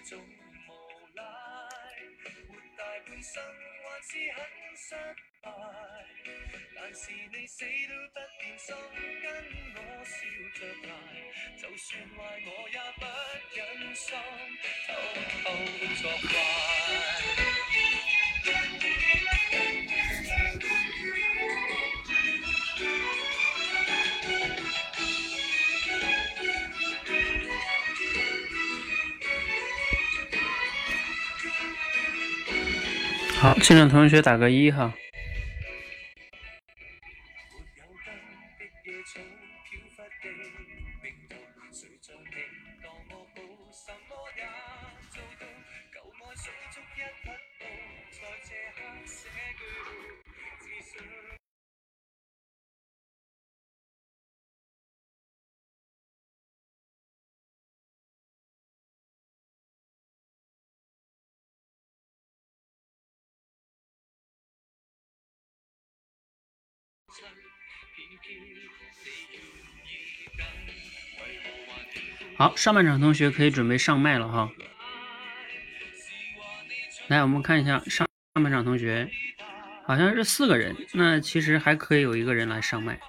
中无赖，活大半生还是很失败。但是你死都不变心，跟我笑着赖，就算坏我也不忍心偷偷作怪。好，现场同学打个一哈。好，上半场同学可以准备上麦了哈。来，我们看一下上上半场同学，好像是四个人，那其实还可以有一个人来上麦。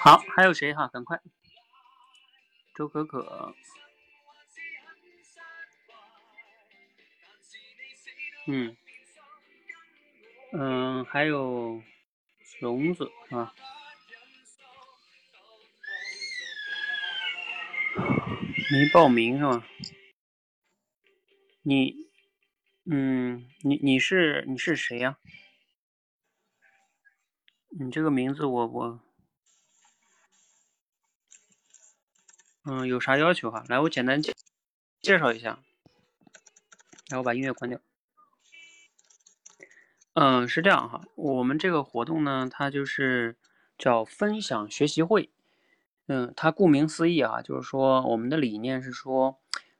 好，还有谁哈？赶快，周可可，嗯，嗯，还有龙子啊，没报名是吧？你，嗯，你你是你是谁呀？你这个名字我我。嗯，有啥要求哈？来，我简单介介绍一下。来，我把音乐关掉。嗯，是这样哈，我们这个活动呢，它就是叫分享学习会。嗯，它顾名思义啊，就是说我们的理念是说，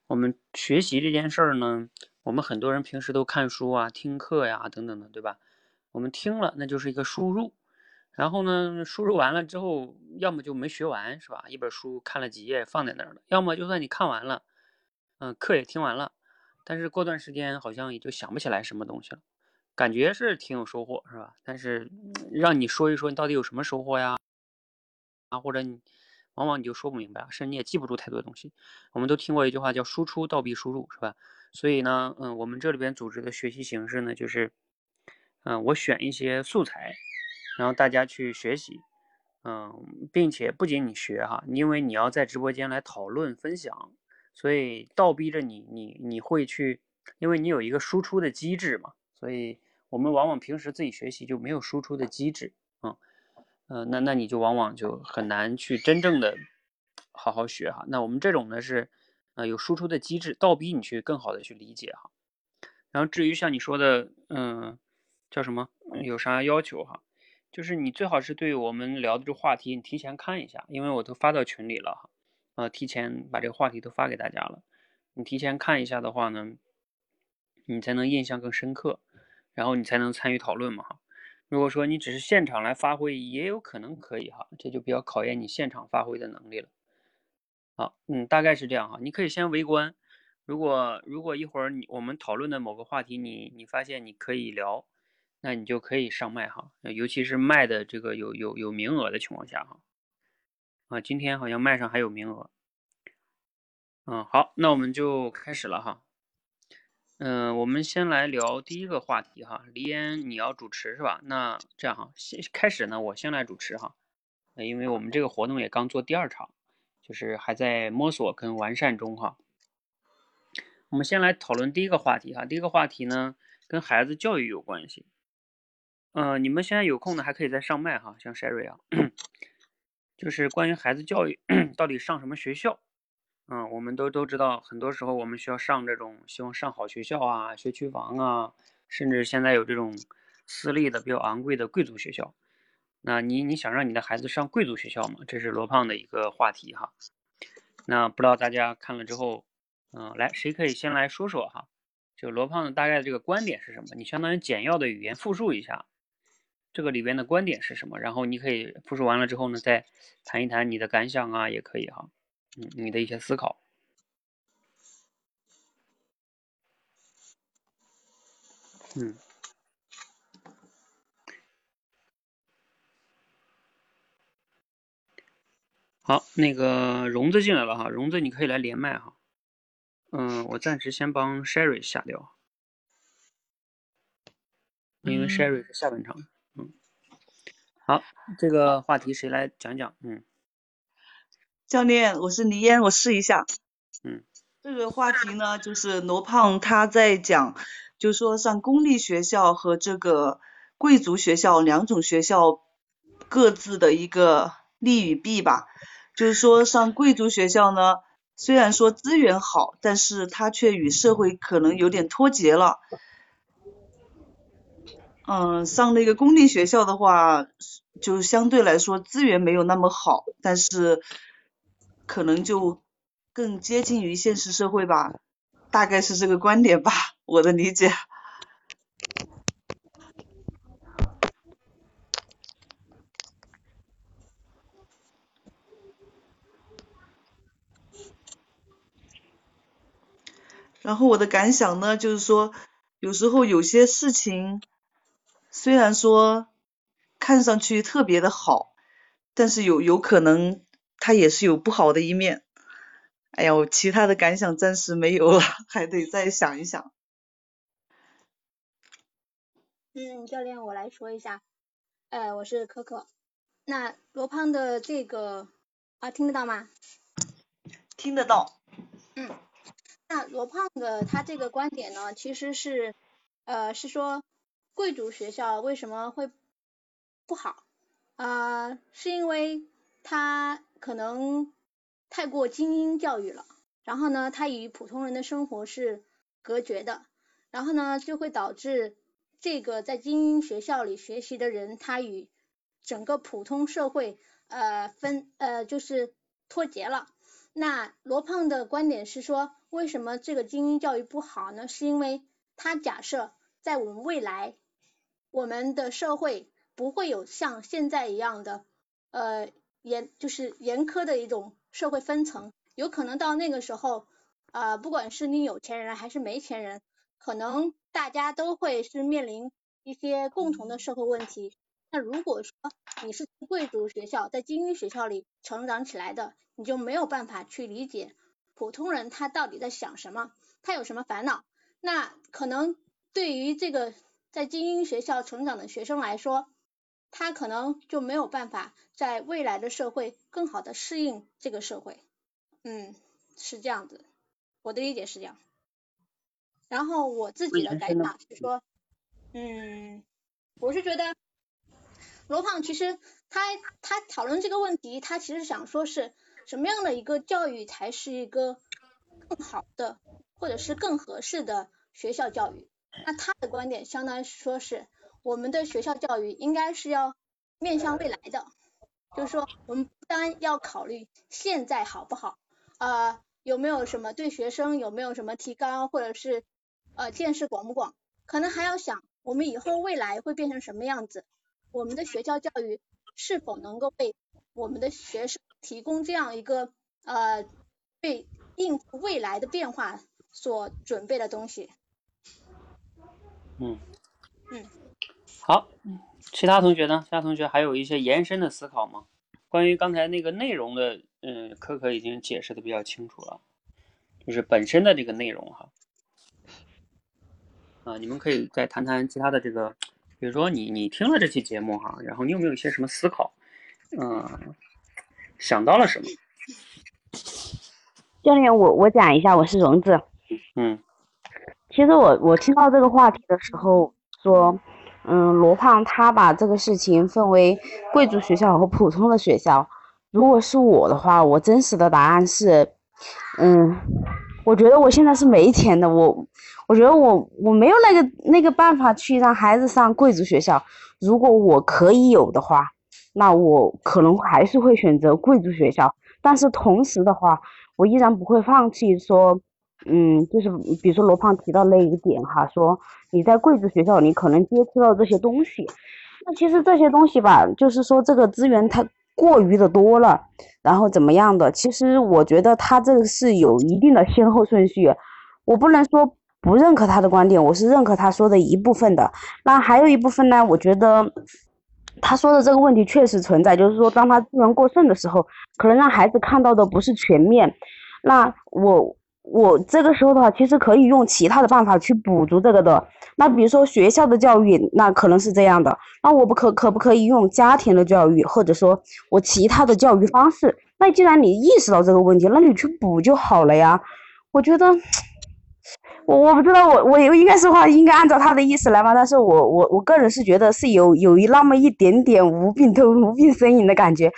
我们学习这件事儿呢，我们很多人平时都看书啊、听课呀等等的，对吧？我们听了，那就是一个输入。然后呢，输入完了之后，要么就没学完，是吧？一本书看了几页放在那儿了；要么就算你看完了，嗯，课也听完了，但是过段时间好像也就想不起来什么东西了，感觉是挺有收获，是吧？但是让你说一说你到底有什么收获呀？啊，或者你往往你就说不明白，甚至你也记不住太多东西。我们都听过一句话叫“输出倒逼输入”，是吧？所以呢，嗯，我们这里边组织的学习形式呢，就是，嗯，我选一些素材。然后大家去学习，嗯，并且不仅你学哈，因为你要在直播间来讨论分享，所以倒逼着你，你你会去，因为你有一个输出的机制嘛，所以我们往往平时自己学习就没有输出的机制，嗯，嗯，那那你就往往就很难去真正的好好学哈。那我们这种呢是，呃，有输出的机制，倒逼你去更好的去理解哈。然后至于像你说的，嗯，叫什么，有啥要求哈？就是你最好是对我们聊的这话题，你提前看一下，因为我都发到群里了哈，呃，提前把这个话题都发给大家了。你提前看一下的话呢，你才能印象更深刻，然后你才能参与讨论嘛哈。如果说你只是现场来发挥，也有可能可以哈，这就比较考验你现场发挥的能力了。好，嗯，大概是这样哈。你可以先围观，如果如果一会儿你我们讨论的某个话题，你你发现你可以聊。那你就可以上麦哈，尤其是麦的这个有有有名额的情况下哈，啊，今天好像麦上还有名额，嗯，好，那我们就开始了哈，嗯，我们先来聊第一个话题哈，黎烟你要主持是吧？那这样哈，先开始呢，我先来主持哈，因为我们这个活动也刚做第二场，就是还在摸索跟完善中哈，我们先来讨论第一个话题哈，第一个话题呢跟孩子教育有关系。呃，你们现在有空的还可以再上麦哈，像 Sherry 啊，就是关于孩子教育 到底上什么学校，嗯，我们都都知道，很多时候我们需要上这种希望上好学校啊，学区房啊，甚至现在有这种私立的比较昂贵的贵族学校。那你你想让你的孩子上贵族学校吗？这是罗胖的一个话题哈。那不知道大家看了之后，嗯，来谁可以先来说说哈？就罗胖的大概的这个观点是什么？你相当于简要的语言复述一下。这个里边的观点是什么？然后你可以复述完了之后呢，再谈一谈你的感想啊，也可以哈，你的一些思考。嗯，好，那个荣子进来了哈，荣子你可以来连麦哈。嗯，我暂时先帮 Sherry 下掉，因为 Sherry 是下半场。嗯好，这个话题谁来讲讲？嗯，教练，我是黎烟，我试一下。嗯，这个话题呢，就是罗胖他在讲，就说上公立学校和这个贵族学校两种学校各自的一个利与弊吧。就是说上贵族学校呢，虽然说资源好，但是它却与社会可能有点脱节了。嗯，上那个公立学校的话，就相对来说资源没有那么好，但是可能就更接近于现实社会吧，大概是这个观点吧，我的理解。然后我的感想呢，就是说，有时候有些事情。虽然说看上去特别的好，但是有有可能它也是有不好的一面。哎呀，我其他的感想暂时没有了，还得再想一想。嗯，教练，我来说一下。呃，我是可可。那罗胖的这个啊，听得到吗？听得到。嗯，那罗胖的他这个观点呢，其实是呃，是说。贵族学校为什么会不好？啊，是因为它可能太过精英教育了，然后呢，他与普通人的生活是隔绝的，然后呢，就会导致这个在精英学校里学习的人，他与整个普通社会呃分呃就是脱节了。那罗胖的观点是说，为什么这个精英教育不好呢？是因为他假设在我们未来。我们的社会不会有像现在一样的呃严就是严苛的一种社会分层，有可能到那个时候啊，不管是你有钱人还是没钱人，可能大家都会是面临一些共同的社会问题。那如果说你是贵族学校在精英学校里成长起来的，你就没有办法去理解普通人他到底在想什么，他有什么烦恼。那可能对于这个。在精英学校成长的学生来说，他可能就没有办法在未来的社会更好的适应这个社会，嗯，是这样子，我的理解是这样。然后我自己的感想是说，嗯，我是觉得罗胖其实他他讨论这个问题，他其实想说是什么样的一个教育才是一个更好的或者是更合适的学校教育。那他的观点相当于说是，我们的学校教育应该是要面向未来的，就是说我们不单要考虑现在好不好，呃有没有什么对学生有没有什么提高，或者是呃见识广不广，可能还要想我们以后未来会变成什么样子，我们的学校教育是否能够为我们的学生提供这样一个呃对应付未来的变化所准备的东西。嗯嗯，好，其他同学呢？其他同学还有一些延伸的思考吗？关于刚才那个内容的，嗯，可可已经解释的比较清楚了，就是本身的这个内容哈。啊，你们可以再谈谈其他的这个，比如说你你听了这期节目哈，然后你有没有一些什么思考？嗯，想到了什么？教练，我我讲一下，我是荣子。嗯。其实我我听到这个话题的时候，说，嗯，罗胖他把这个事情分为贵族学校和普通的学校。如果是我的话，我真实的答案是，嗯，我觉得我现在是没钱的，我我觉得我我没有那个那个办法去让孩子上贵族学校。如果我可以有的话，那我可能还是会选择贵族学校。但是同时的话，我依然不会放弃说，嗯，就是比如说罗胖提到那一个点哈，说你在贵族学校你可能接触到这些东西，那其实这些东西吧，就是说这个资源它过于的多了，然后怎么样的？其实我觉得他这个是有一定的先后顺序，我不能说不认可他的观点，我是认可他说的一部分的。那还有一部分呢，我觉得。他说的这个问题确实存在，就是说，当他资源过剩的时候，可能让孩子看到的不是全面。那我我这个时候的话，其实可以用其他的办法去补足这个的。那比如说学校的教育，那可能是这样的。那我不可可不可以用家庭的教育，或者说我其他的教育方式？那既然你意识到这个问题，那你去补就好了呀。我觉得。我我不知道，我我应该说话应该按照他的意思来吗？但是我我我个人是觉得是有有一那么一点点无病呻无病呻吟的感觉。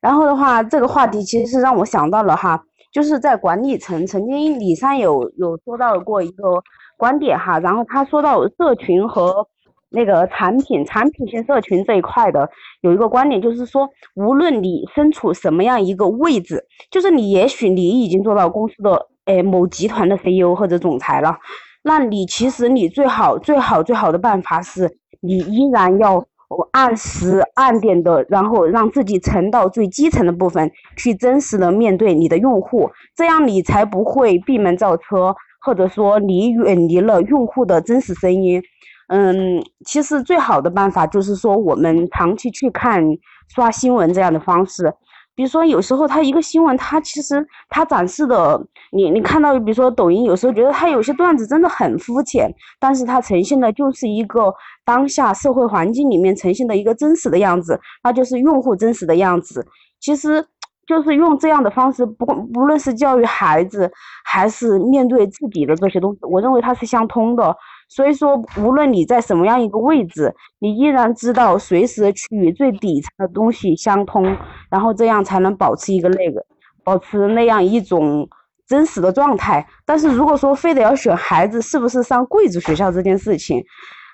然后的话，这个话题其实是让我想到了哈，就是在管理层曾经李三有有说到过一个观点哈，然后他说到社群和那个产品产品型社群这一块的有一个观点，就是说无论你身处什么样一个位置，就是你也许你已经做到公司的。哎，某集团的 CEO 或者总裁了，那你其实你最好最好最好的办法是，你依然要我按时按点的，然后让自己沉到最基层的部分，去真实的面对你的用户，这样你才不会闭门造车，或者说你远离了用户的真实声音。嗯，其实最好的办法就是说，我们长期去看刷新闻这样的方式。比如说，有时候他一个新闻，他其实他展示的，你你看到，比如说抖音，有时候觉得他有些段子真的很肤浅，但是他呈现的就是一个当下社会环境里面呈现的一个真实的样子，那就是用户真实的样子。其实，就是用这样的方式，不不论是教育孩子，还是面对自己的这些东西，我认为它是相通的。所以说，无论你在什么样一个位置，你依然知道随时去与最底层的东西相通，然后这样才能保持一个那个，保持那样一种真实的状态。但是如果说非得要选孩子是不是上贵族学校这件事情，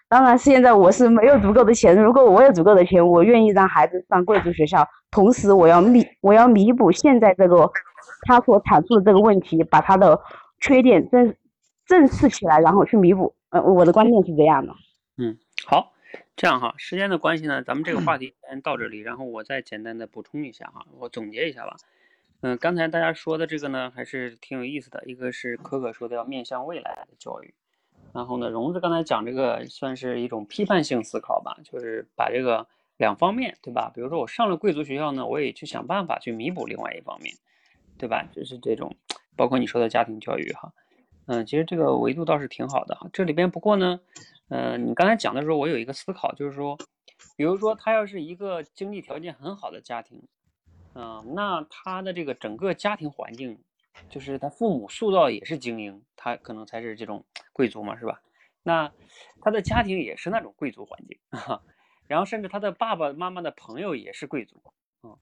当然现在我是没有足够的钱。如果我有足够的钱，我愿意让孩子上贵族学校，同时我要弥我要弥补现在这个他所阐述的这个问题，把他的缺点正正视起来，然后去弥补。呃，我的观点是这样的。嗯，好，这样哈，时间的关系呢，咱们这个话题先到这里，然后我再简单的补充一下哈，我总结一下吧。嗯，刚才大家说的这个呢，还是挺有意思的。一个是可可说的要面向未来的教育，然后呢，荣子刚才讲这个算是一种批判性思考吧，就是把这个两方面，对吧？比如说我上了贵族学校呢，我也去想办法去弥补另外一方面，对吧？就是这种，包括你说的家庭教育哈。嗯，其实这个维度倒是挺好的哈。这里边不过呢，嗯，你刚才讲的时候，我有一个思考，就是说，比如说他要是一个经济条件很好的家庭，嗯，那他的这个整个家庭环境，就是他父母塑造也是精英，他可能才是这种贵族嘛，是吧？那他的家庭也是那种贵族环境，然后甚至他的爸爸妈妈的朋友也是贵族，嗯，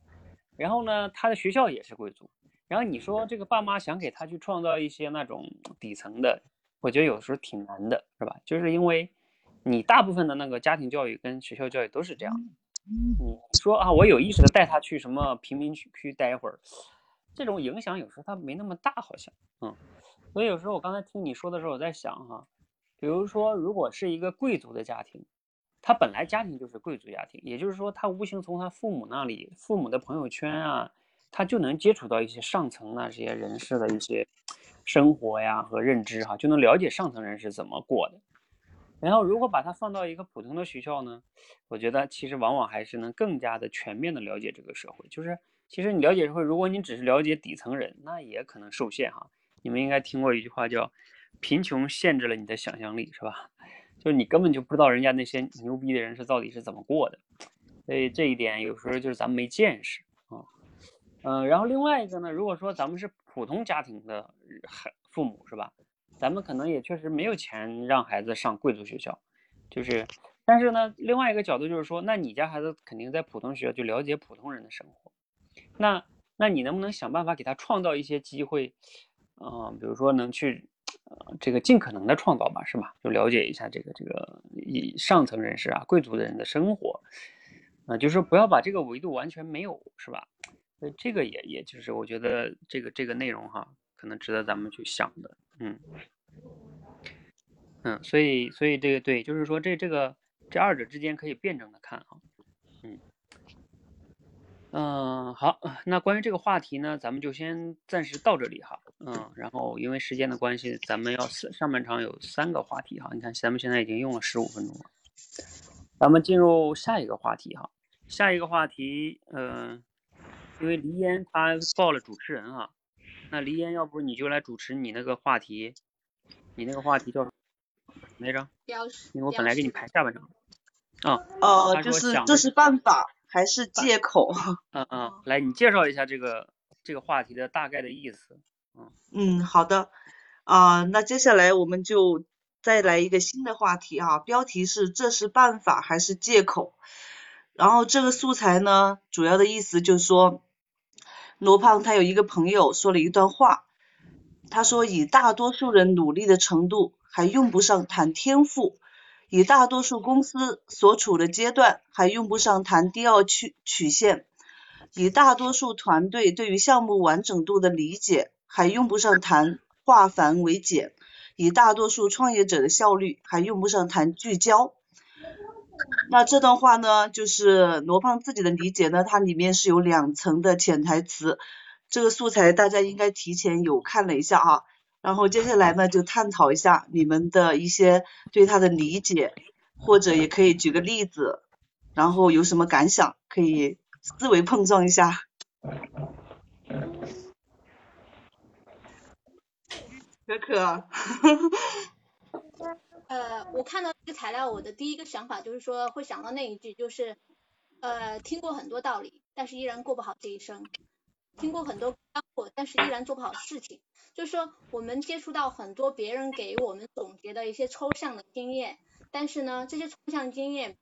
然后呢，他的学校也是贵族。然后你说这个爸妈想给他去创造一些那种底层的，我觉得有时候挺难的，是吧？就是因为你大部分的那个家庭教育跟学校教育都是这样的。你说啊，我有意识的带他去什么贫民区区待一会儿，这种影响有时候他没那么大，好像，嗯。所以有时候我刚才听你说的时候，我在想哈，比如说如果是一个贵族的家庭，他本来家庭就是贵族家庭，也就是说他无形从他父母那里、父母的朋友圈啊。他就能接触到一些上层那些人士的一些生活呀和认知哈，就能了解上层人是怎么过的。然后如果把它放到一个普通的学校呢，我觉得其实往往还是能更加的全面的了解这个社会。就是其实你了解社会，如果你只是了解底层人，那也可能受限哈。你们应该听过一句话叫“贫穷限制了你的想象力”，是吧？就是你根本就不知道人家那些牛逼的人是到底是怎么过的。所以这一点有时候就是咱们没见识。嗯，然后另外一个呢，如果说咱们是普通家庭的孩父母是吧？咱们可能也确实没有钱让孩子上贵族学校，就是，但是呢，另外一个角度就是说，那你家孩子肯定在普通学校就了解普通人的生活，那那你能不能想办法给他创造一些机会，啊、比如说能去，呃，这个尽可能的创造吧，是吧？就了解一下这个这个以上层人士啊、贵族的人的生活，啊、就是不要把这个维度完全没有，是吧？所以这个也也就是我觉得这个这个内容哈，可能值得咱们去想的，嗯。嗯，所以所以这个对，就是说这这个这二者之间可以辩证的看啊，嗯。嗯，好，那关于这个话题呢，咱们就先暂时到这里哈，嗯，然后因为时间的关系，咱们要上半场有三个话题哈，你看咱们现在已经用了十五分钟了，咱们进入下一个话题哈，下一个话题，嗯、因为黎烟她报了主持人哈，那黎烟要不你就来主持你那个话题，你那个话题叫什么来着？标识，因为我本来给你排下半场。啊，呃，他就是这是办法还是借口？嗯嗯，来，你介绍一下这个这个话题的大概的意思。嗯，好的，啊、那接下来我们就再来一个新的话题哈、标题是这是办法还是借口？然后这个素材呢，主要的意思就是说，罗胖他有一个朋友说了一段话，他说以大多数人努力的程度，还用不上谈天赋；以大多数公司所处的阶段，还用不上谈第二曲曲线；以大多数团队对于项目完整度的理解，还用不上谈化繁为简；以大多数创业者的效率，还用不上谈聚焦。那这段话呢，就是罗胖自己的理解呢，它里面是有两层的潜台词。这个素材大家应该提前有看了一下啊，然后接下来呢就探讨一下你们的一些对它的理解，或者也可以举个例子，然后有什么感想，可以思维碰撞一下。可可，呃，我看到这个材料，我的第一个想法就是说，会想到那一句，就是，呃，听过很多道理，但是依然过不好这一生；听过很多干货，但是依然做不好事情。就是说，我们接触到很多别人给我们总结的一些抽象的经验，但是呢，这些抽象经验，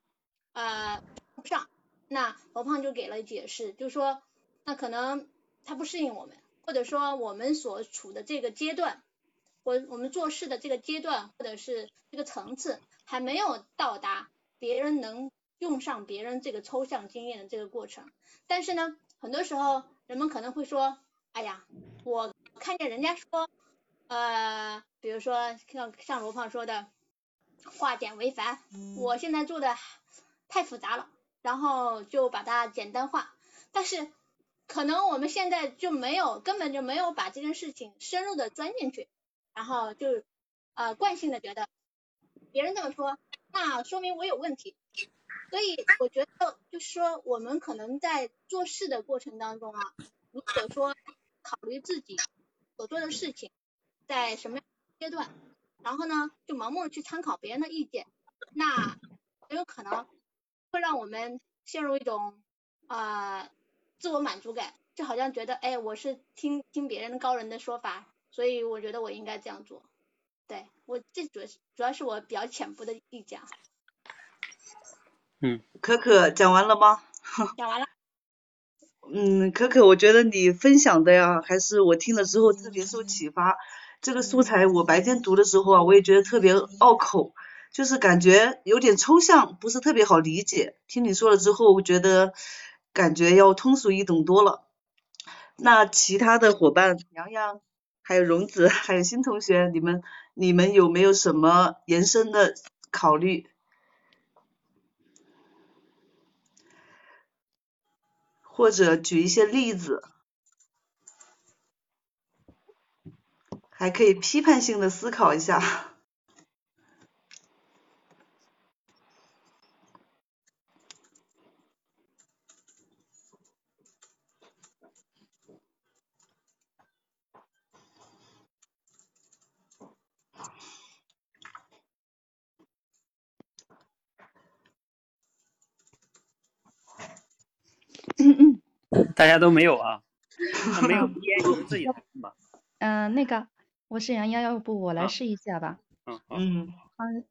呃，不上。那罗胖就给了解释，就是说，那可能他不适应我们，或者说我们所处的这个阶段。我我们做事的这个阶段或者是这个层次还没有到达别人能用上别人这个抽象经验的这个过程，但是呢，很多时候人们可能会说，哎呀，我看见人家说，呃，比如说像像罗胖说的，化简为繁，我现在做的太复杂了，然后就把它简单化，但是可能我们现在就没有根本就没有把这件事情深入的钻进去。然后就呃惯性的觉得别人这么说，那说明我有问题。所以我觉得就是说，我们可能在做事的过程当中啊，如果说考虑自己所做的事情在什么阶段，然后呢就盲目的去参考别人的意见，那很有可能会让我们陷入一种呃自我满足感，就好像觉得哎我是听听别人高人的说法。所以我觉得我应该这样做，对我这主要是主要是我比较浅薄的意见。嗯，可可讲完了吗？讲完了。嗯，可可，我觉得你分享的呀，还是我听了之后特别受启发。这个素材我白天读的时候啊，我也觉得特别拗口，就是感觉有点抽象，不是特别好理解。听你说了之后，我觉得感觉要通俗易懂多了。那其他的伙伴，洋洋。还有荣子，还有新同学，你们你们有没有什么延伸的考虑？或者举一些例子，还可以批判性的思考一下。大家都没有啊？没有烟，你们自己谈吧。嗯、呃，那个我是杨洋，要不我来试一下吧？嗯嗯嗯，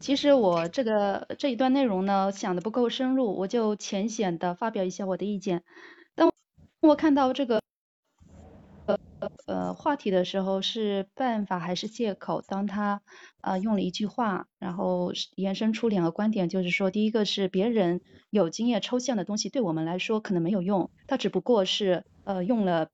其实我这个这一段内容呢，想的不够深入，我就浅显的发表一下我的意见。当我看到这个呃话题的时候，是办法还是借口？当他呃用了一句话，然后延伸出两个观点，就是说，第一个是别人有经验抽象的东西，对我们来说可能没有用，他只不过是呃用了。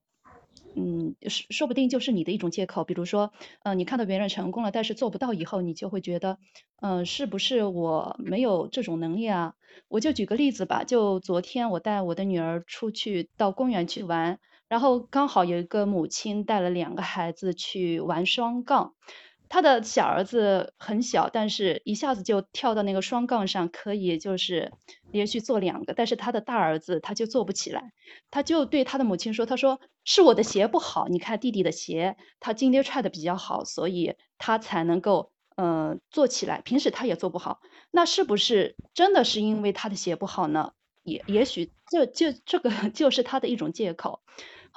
嗯，说说不定就是你的一种借口。比如说，呃，你看到别人成功了，但是做不到以后，你就会觉得，嗯，是不是我没有这种能力啊？我就举个例子吧，就昨天我带我的女儿出去到公园去玩，然后刚好有一个母亲带了两个孩子去玩双杠。他的小儿子很小，但是一下子就跳到那个双杠上，可以就是连续做两个。但是他的大儿子他就做不起来，他就对他的母亲说：“他说是我的鞋不好，你看弟弟的鞋，他今天踹的比较好，所以他才能够嗯做起来。平时他也做不好，那是不是真的是因为他的鞋不好呢？也也许这就这个 就是他的一种借口。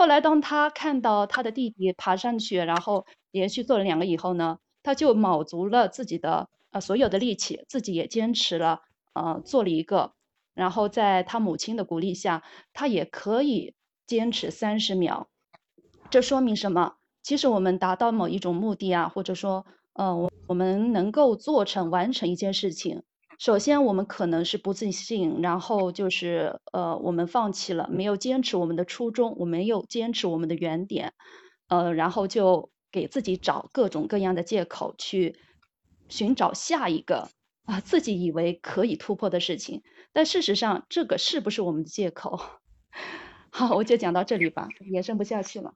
后来当他看到他的弟弟爬上去，然后。连续做了两个以后呢，他就卯足了自己的呃所有的力气，自己也坚持了呃做了一个，然后在他母亲的鼓励下，他也可以坚持三十秒。这说明什么？其实我们达到某一种目的啊，或者说呃我我们能够做成完成一件事情，首先我们可能是不自信，然后就是呃我们放弃了，没有坚持我们的初衷，我没有坚持我们的原点，呃然后就。给自己找各种各样的借口去寻找下一个啊自己以为可以突破的事情，但事实上这个是不是我们的借口？好，我就讲到这里吧，延伸不下去了。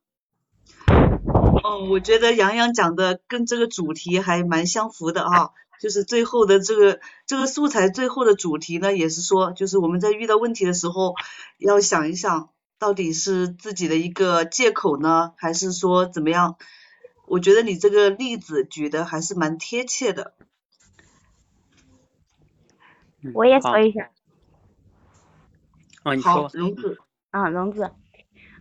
哦，我觉得杨洋讲的跟这个主题还蛮相符的哈，就是最后的这个这个素材最后的主题呢，也是说，就是我们在遇到问题的时候要想一想，到底是自己的一个借口呢，还是说怎么样？我觉得你这个例子举的还是蛮贴切的。我也说一下。啊，你说。荣子。啊，荣子。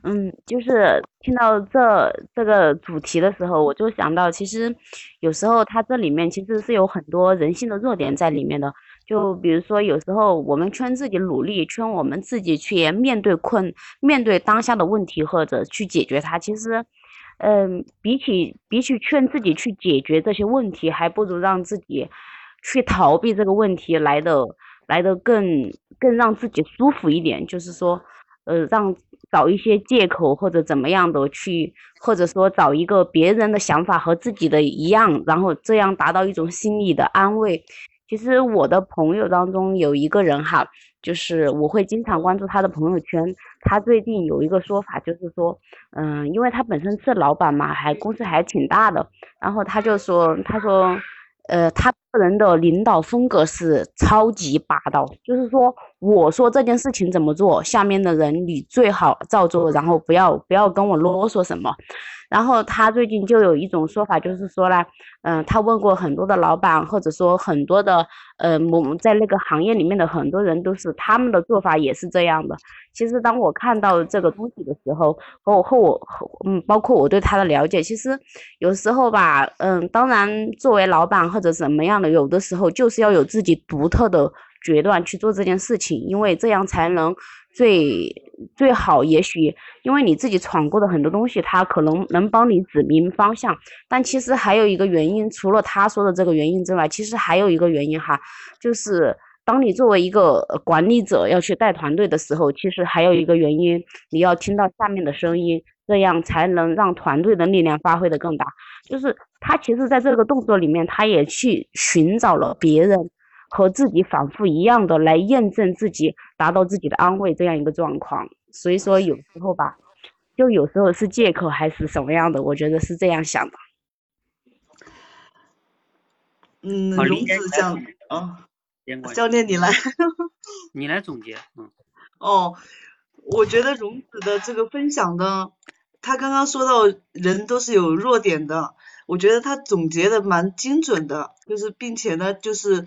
嗯，就是听到这这个主题的时候，我就想到，其实有时候它这里面其实是有很多人性的弱点在里面的。就比如说，有时候我们劝自己努力，劝我们自己去面对困，面对当下的问题或者去解决它，其实。嗯，比起比起劝自己去解决这些问题，还不如让自己去逃避这个问题来的来的更更让自己舒服一点。就是说，呃，让找一些借口或者怎么样的去，或者说找一个别人的想法和自己的一样，然后这样达到一种心理的安慰。其实我的朋友当中有一个人哈，就是我会经常关注他的朋友圈。他最近有一个说法，就是说，嗯，因为他本身是老板嘛，还公司还挺大的，然后他就说，他说，呃，他个人的领导风格是超级霸道，就是说，我说这件事情怎么做，下面的人你最好照做，然后不要不要跟我啰嗦什么。然后他最近就有一种说法，就是说呢，嗯，他问过很多的老板，或者说很多的，呃，我们在那个行业里面的很多人都是他们的做法也是这样的。其实当我看到这个东西的时候，和我和我，嗯，包括我对他的了解，其实有时候吧，嗯，当然作为老板或者怎么样有的时候就是要有自己独特的决断去做这件事情，因为这样才能。最最好，也许因为你自己闯过的很多东西，他可能能帮你指明方向。但其实还有一个原因，除了他说的这个原因之外，其实还有一个原因哈，就是当你作为一个管理者要去带团队的时候，其实还有一个原因，你要听到下面的声音，这样才能让团队的力量发挥的更大。就是他其实在这个动作里面，他也去寻找了别人。和自己反复一样的来验证自己，达到自己的安慰这样一个状况，所以说有时候吧，就有时候是借口还是什么样的，我觉得是这样想的。嗯，荣子讲啊，教练你来，你来总结，嗯。哦，我觉得荣子的这个分享呢，他刚刚说到人都是有弱点的，我觉得他总结的蛮精准的，就是并且呢，就是。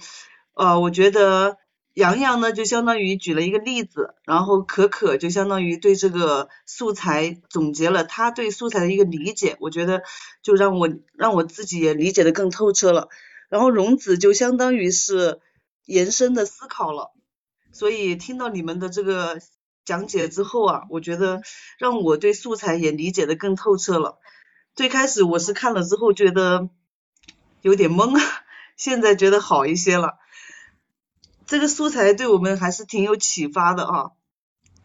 呃，我觉得洋洋呢就相当于举了一个例子，然后可可就相当于对这个素材总结了他对素材的一个理解，我觉得就让我让我自己也理解的更透彻了。然后荣子就相当于是延伸的思考了。所以听到你们的这个讲解之后啊，我觉得让我对素材也理解的更透彻了。最开始我是看了之后觉得有点懵，现在觉得好一些了。这个素材对我们还是挺有启发的啊。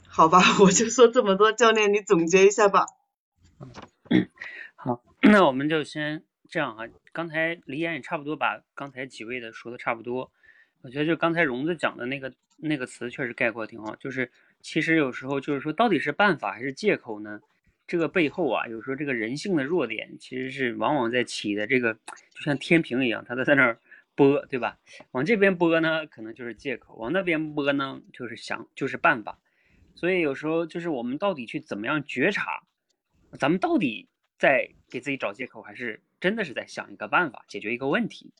好吧，我就说这么多，教练你总结一下吧。好，那我们就先这样啊。刚才李岩也差不多把刚才几位的说的差不多。我觉得就刚才荣子讲的那个那个词确实概括挺好，就是其实有时候就是说到底是办法还是借口呢？这个背后啊，有时候这个人性的弱点其实是往往在起的这个就像天平一样，它在在那儿拨，对吧？往这边拨呢，可能就是借口；往那边拨呢，就是想就是办法。所以有时候就是我们到底去怎么样觉察，咱们到底在给自己找借口，还是真的是在想一个办法解决一个问题？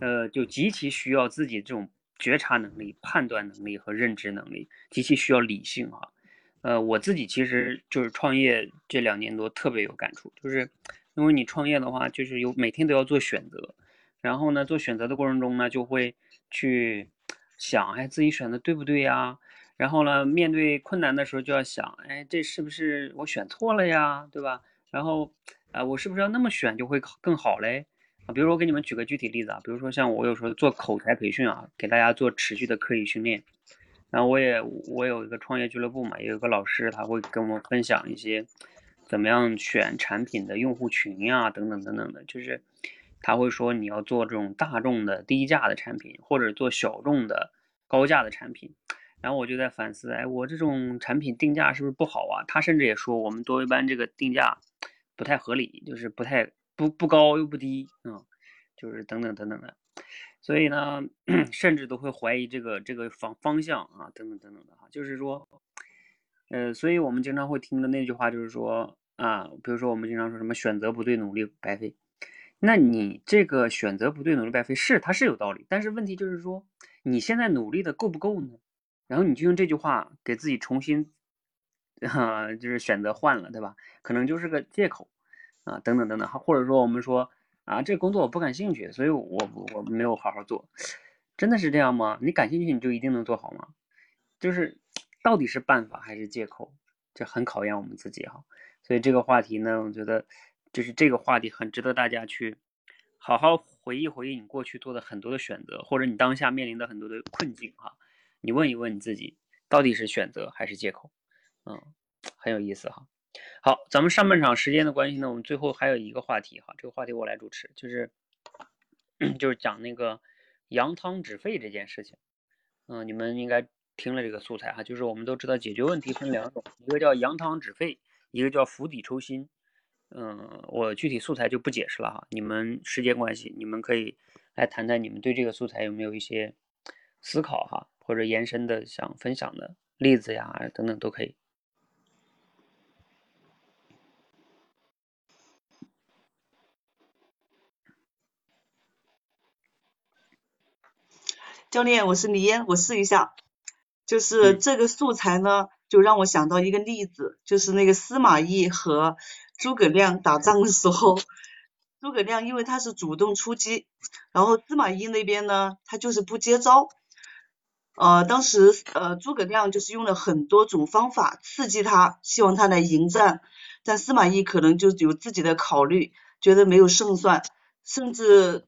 呃，就极其需要自己这种觉察能力、判断能力和认知能力，极其需要理性哈。呃，我自己其实就是创业这两年多特别有感触，就是因为你创业的话，就是有每天都要做选择，然后呢，做选择的过程中呢，就会去想，哎，自己选的对不对呀？然后呢，面对困难的时候就要想，哎，这是不是我选错了呀？对吧？然后，啊，我是不是要那么选就会更好嘞？啊，比如说我给你们举个具体例子啊，比如说像我有时候做口才培训啊，给大家做持续的刻意训练，然后我也我有一个创业俱乐部嘛，也有个老师他会跟我们分享一些怎么样选产品的用户群呀，等等等等的，就是他会说你要做这种大众的低价的产品，或者做小众的高价的产品，然后我就在反思，哎，我这种产品定价是不是不好啊？他甚至也说我们多维班这个定价不太合理，就是不太。不不高又不低啊，就是等等等等的，所以呢，甚至都会怀疑这个这个方方向啊，等等等等的哈，就是说，呃，所以我们经常会听的那句话就是说啊，比如说我们经常说什么选择不对，努力白费。那你这个选择不对，努力白费是它是有道理，但是问题就是说你现在努力的够不够呢？然后你就用这句话给自己重新，啊，就是选择换了，对吧？可能就是个借口。啊，等等等等，或者说我们说啊，这工作我不感兴趣，所以我我没有好好做，真的是这样吗？你感兴趣你就一定能做好吗？就是到底是办法还是借口，这很考验我们自己哈。所以这个话题呢，我觉得就是这个话题很值得大家去好好回忆回忆你过去做的很多的选择，或者你当下面临的很多的困境哈。你问一问你自己，到底是选择还是借口？嗯，很有意思哈。好，咱们上半场时间的关系呢，我们最后还有一个话题哈，这个话题我来主持，就是就是讲那个扬汤止沸这件事情。嗯，你们应该听了这个素材哈，就是我们都知道解决问题分两种，一个叫扬汤止沸，一个叫釜底抽薪。嗯，我具体素材就不解释了哈，你们时间关系，你们可以来谈谈你们对这个素材有没有一些思考哈，或者延伸的想分享的例子呀等等都可以。教练，我是李嫣，我试一下，就是这个素材呢，就让我想到一个例子，就是那个司马懿和诸葛亮打仗的时候，诸葛亮因为他是主动出击，然后司马懿那边呢，他就是不接招，呃，当时呃诸葛亮就是用了很多种方法刺激他，希望他来迎战，但司马懿可能就有自己的考虑，觉得没有胜算，甚至。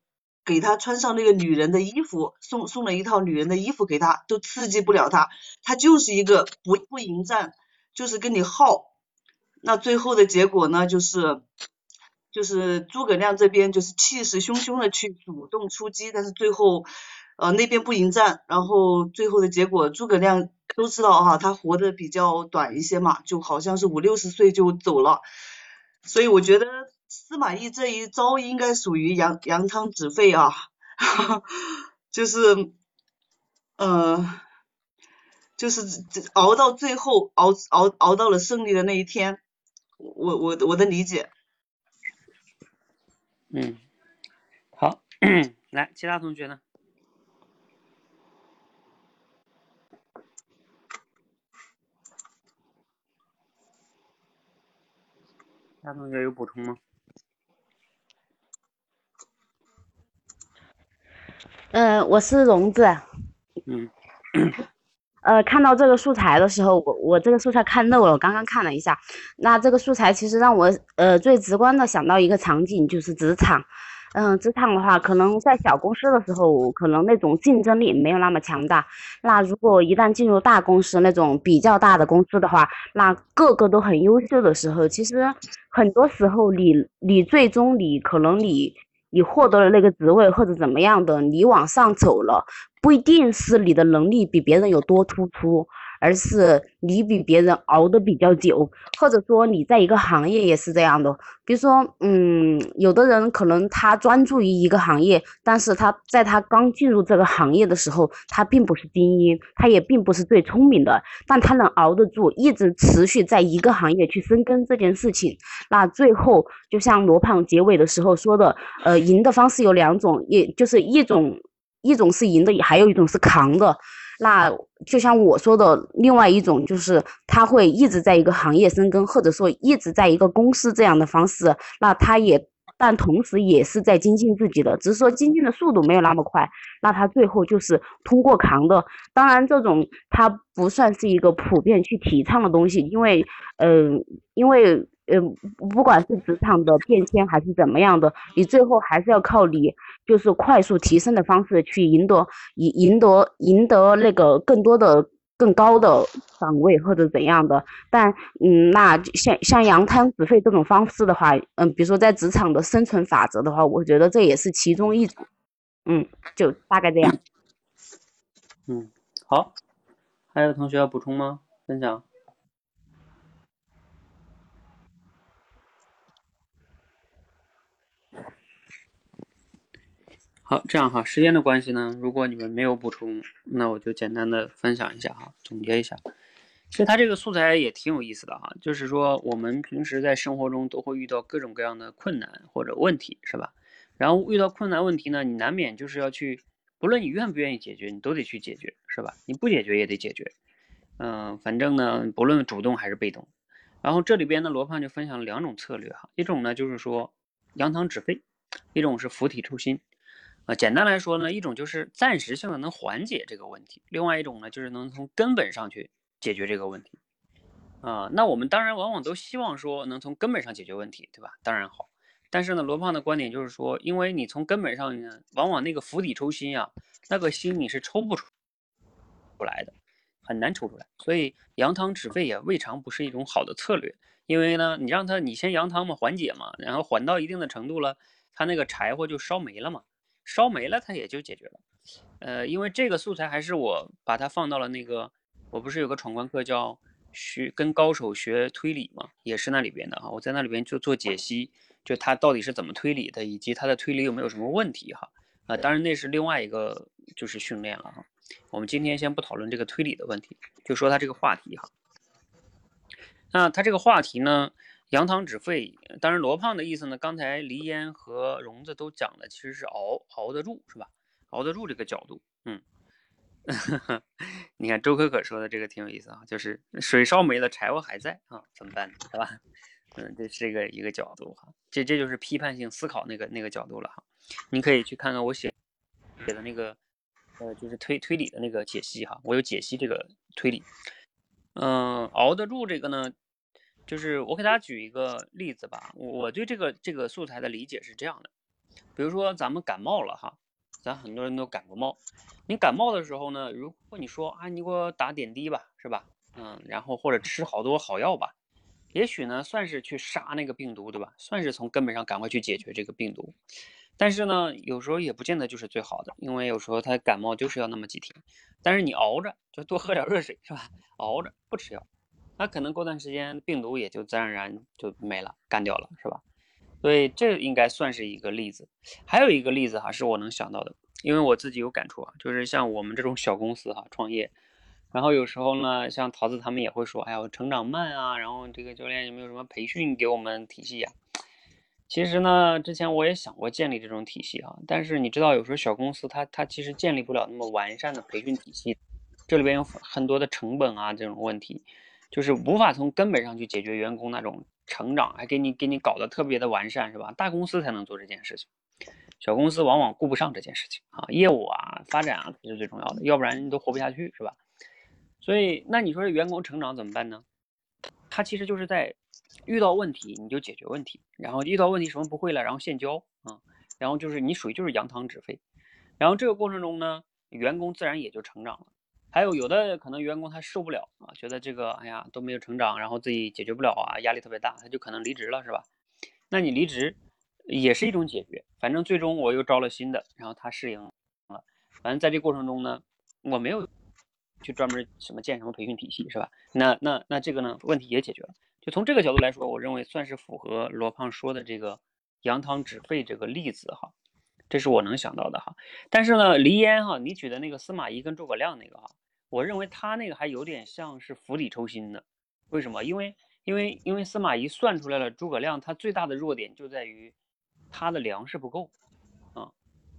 给他穿上那个女人的衣服，送送了一套女人的衣服给他，都刺激不了他，他就是一个不不迎战，就是跟你耗。那最后的结果呢，就是就是诸葛亮这边就是气势汹汹的去主动出击，但是最后呃那边不迎战，然后最后的结果诸葛亮都知道哈，他活得比较短一些嘛，就好像是五六十岁就走了，所以我觉得。司马懿这一招应该属于扬扬汤止沸啊，就是，呃，就是熬到最后，熬熬熬到了胜利的那一天，我我我的理解。嗯，好，来，其他同学呢？其他同学有补充吗？呃，我是荣子。嗯。呃，看到这个素材的时候，我我这个素材看漏了，我刚刚看了一下。那这个素材其实让我呃最直观的想到一个场景，就是职场。嗯，职场的话，可能在小公司的时候，可能那种竞争力没有那么强大。那如果一旦进入大公司那种比较大的公司的话，那个个都很优秀的时候，其实很多时候你你最终你可能你你获得了那个职位或者怎么样的，你往上走了，不一定是你的能力比别人有多突出。而是你比别人熬得比较久，或者说你在一个行业也是这样的。比如说，嗯，有的人可能他专注于一个行业，但是他在他刚进入这个行业的时候，他并不是精英，他也并不是最聪明的，但他能熬得住，一直持续在一个行业去深耕这件事情。那最后，就像罗胖结尾的时候说的，呃，赢的方式有两种，也就是一种，一种是赢的，还有一种是扛的。那就像我说的，另外一种就是他会一直在一个行业深耕，或者说一直在一个公司这样的方式。那他也，但同时也是在精进自己的，只是说精进的速度没有那么快。那他最后就是通过扛的。当然，这种他不算是一个普遍去提倡的东西，因为，嗯，因为。嗯，不管是职场的变迁还是怎么样的，你最后还是要靠你，就是快速提升的方式去赢得赢赢得赢得那个更多的更高的岗位或者怎样的。但嗯，那像像扬汤止沸这种方式的话，嗯，比如说在职场的生存法则的话，我觉得这也是其中一种。嗯，就大概这样。嗯，好，还有同学要补充吗？分享。好，这样哈，时间的关系呢，如果你们没有补充，那我就简单的分享一下哈，总结一下。其实它这个素材也挺有意思的哈，就是说我们平时在生活中都会遇到各种各样的困难或者问题，是吧？然后遇到困难问题呢，你难免就是要去，不论你愿不愿意解决，你都得去解决，是吧？你不解决也得解决，嗯，反正呢，不论主动还是被动。然后这里边呢，罗胖就分享两种策略哈，一种呢就是说扬汤止沸，一种是釜底抽薪。啊，简单来说呢，一种就是暂时性的能缓解这个问题，另外一种呢就是能从根本上去解决这个问题。啊，那我们当然往往都希望说能从根本上解决问题，对吧？当然好，但是呢，罗胖的观点就是说，因为你从根本上呢，往往那个釜底抽薪啊，那个薪你是抽不出出来的，很难抽出来，所以扬汤止沸也未尝不是一种好的策略。因为呢，你让他你先扬汤嘛，缓解嘛，然后缓到一定的程度了，他那个柴火就烧没了嘛。烧没了，它也就解决了。呃，因为这个素材还是我把它放到了那个，我不是有个闯关课叫学跟高手学推理嘛，也是那里边的哈。我在那里边就做解析，就他到底是怎么推理的，以及他的推理有没有什么问题哈。啊，当然那是另外一个就是训练了哈。我们今天先不讨论这个推理的问题，就说他这个话题哈。那他这个话题呢？扬汤止沸，当然罗胖的意思呢，刚才黎烟和荣子都讲的其实是熬熬得住，是吧？熬得住这个角度，嗯，你看周可可说的这个挺有意思啊，就是水烧没了，柴火还在啊，怎么办呢？是吧？嗯，这是一个一个角度哈，这这就是批判性思考那个那个角度了哈。你可以去看看我写写的那个，呃，就是推推理的那个解析哈，我有解析这个推理。嗯，熬得住这个呢？就是我给大家举一个例子吧，我对这个这个素材的理解是这样的，比如说咱们感冒了哈，咱很多人都感过冒，你感冒的时候呢，如果你说啊，你给我打点滴吧，是吧？嗯，然后或者吃好多好药吧，也许呢算是去杀那个病毒，对吧？算是从根本上赶快去解决这个病毒，但是呢，有时候也不见得就是最好的，因为有时候他感冒就是要那么几天，但是你熬着，就多喝点热水，是吧？熬着不吃药。那可能过段时间病毒也就自然而然就没了，干掉了，是吧？所以这应该算是一个例子。还有一个例子哈，是我能想到的，因为我自己有感触啊，就是像我们这种小公司哈，创业，然后有时候呢，像桃子他们也会说，哎呀，我成长慢啊，然后这个教练有没有什么培训给我们体系呀？其实呢，之前我也想过建立这种体系啊，但是你知道，有时候小公司它它其实建立不了那么完善的培训体系，这里边有很多的成本啊这种问题。就是无法从根本上去解决员工那种成长，还给你给你搞得特别的完善，是吧？大公司才能做这件事情。小公司往往顾不上这件事情啊，业务啊、发展啊才是最重要的，要不然你都活不下去，是吧？所以，那你说这员工成长怎么办呢？他其实就是在遇到问题你就解决问题，然后遇到问题什么不会了，然后现教啊，然后就是你属于就是扬汤止沸，然后这个过程中呢，员工自然也就成长了。还有有的可能员工他受不了啊，觉得这个哎呀都没有成长，然后自己解决不了啊，压力特别大，他就可能离职了，是吧？那你离职也是一种解决，反正最终我又招了新的，然后他适应了，反正在这过程中呢，我没有去专门什么建什么培训体系，是吧？那那那这个呢问题也解决了，就从这个角度来说，我认为算是符合罗胖说的这个扬汤止沸这个例子哈，这是我能想到的哈。但是呢，黎烟哈，你举的那个司马懿跟诸葛亮那个哈，我认为他那个还有点像是釜底抽薪的，为什么？因为因为因为司马懿算出来了，诸葛亮他最大的弱点就在于他的粮食不够啊。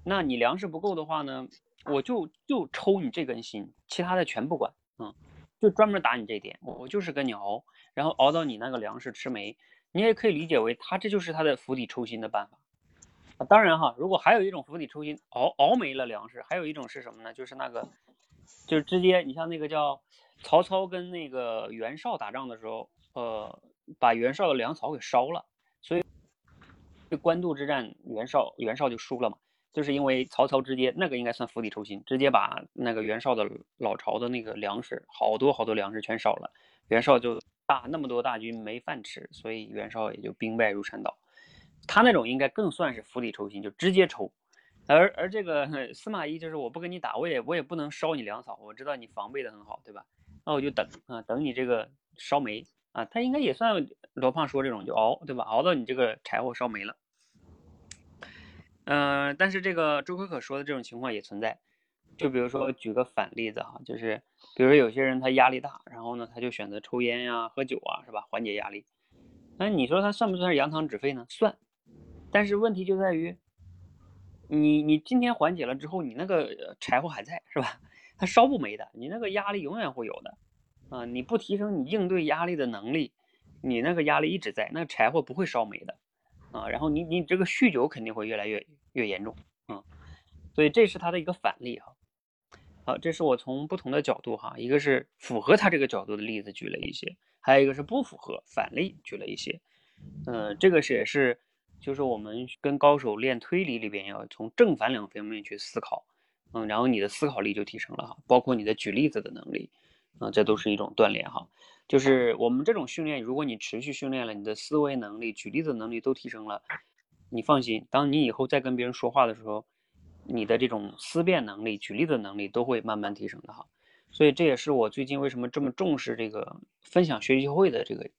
那你粮食不够的话呢，我就就抽你这根心，其他的全不管啊，就专门打你这点，我就是跟你熬，然后熬到你那个粮食吃没。你也可以理解为他这就是他的釜底抽薪的办法当然哈，如果还有一种釜底抽薪，熬熬没了粮食，还有一种是什么呢？就是那个就是直接你像那个叫曹操跟那个袁绍打仗的时候。呃，把袁绍的粮草给烧了，所以这官渡之战，袁绍袁绍就输了嘛，就是因为曹操直接那个应该算釜底抽薪，直接把那个袁绍的老巢的那个粮食，好多好多粮食全烧了，袁绍就大那么多大军没饭吃，所以袁绍也就兵败如山倒。他那种应该更算是釜底抽薪，就直接抽，而而这个司马懿就是我不跟你打，我也我也不能烧你粮草，我知道你防备的很好，对吧？那我就等啊，等你这个烧没。啊，他应该也算罗胖说这种就熬，对吧？熬到你这个柴火烧没了。嗯，但是这个周可可说的这种情况也存在。就比如说举个反例子哈，就是比如有些人他压力大，然后呢他就选择抽烟呀、喝酒啊，是吧？缓解压力。那你说他算不算是扬汤止沸呢？算。但是问题就在于，你你今天缓解了之后，你那个柴火还在，是吧？它烧不没的，你那个压力永远会有的。啊，你不提升你应对压力的能力，你那个压力一直在，那柴火不会烧没的，啊，然后你你这个酗酒肯定会越来越越严重，啊，所以这是他的一个反例哈。好，这是我从不同的角度哈，一个是符合他这个角度的例子举了一些，还有一个是不符合反例举了一些，嗯，这个是也是就是我们跟高手练推理里边要从正反两方面去思考，嗯，然后你的思考力就提升了哈，包括你的举例子的能力。啊，这都是一种锻炼哈，就是我们这种训练，如果你持续训练了，你的思维能力、举例子能力都提升了，你放心，当你以后再跟别人说话的时候，你的这种思辨能力、举例子能力都会慢慢提升的哈。所以这也是我最近为什么这么重视这个分享学习会的这个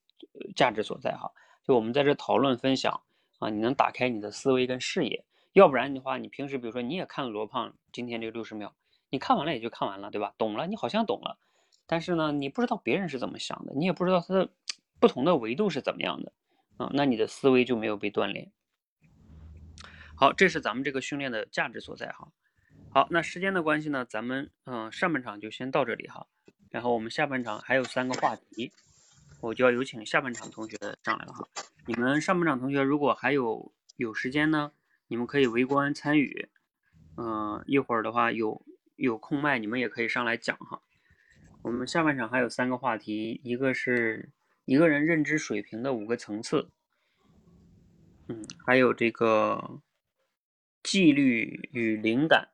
价值所在哈。就我们在这讨论分享啊，你能打开你的思维跟视野，要不然的话，你平时比如说你也看罗胖今天这个六十秒，你看完了也就看完了，对吧？懂了，你好像懂了。但是呢，你不知道别人是怎么想的，你也不知道他的不同的维度是怎么样的啊，那你的思维就没有被锻炼。好，这是咱们这个训练的价值所在哈。好，那时间的关系呢，咱们嗯上半场就先到这里哈，然后我们下半场还有三个话题，我就要有请下半场同学上来了哈。你们上半场同学如果还有有时间呢，你们可以围观参与，嗯，一会儿的话有有空麦，你们也可以上来讲哈。我们下半场还有三个话题，一个是一个人认知水平的五个层次，嗯，还有这个纪律与灵感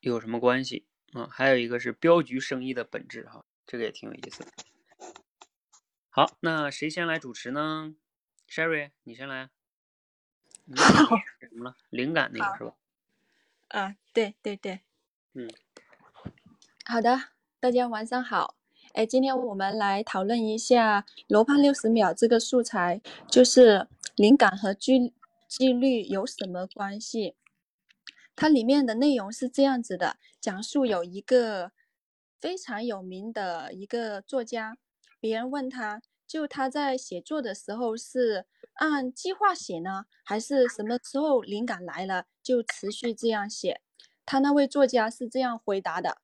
有什么关系啊？还有一个是镖局生意的本质哈，这个也挺有意思的。好，那谁先来主持呢？Sherry，你先来。好。什么了？灵感那个是吧？啊，对对对。嗯。好的。大家晚上好，哎，今天我们来讨论一下罗胖六十秒这个素材，就是灵感和纪纪律有什么关系？它里面的内容是这样子的：讲述有一个非常有名的一个作家，别人问他就他在写作的时候是按计划写呢，还是什么时候灵感来了就持续这样写？他那位作家是这样回答的。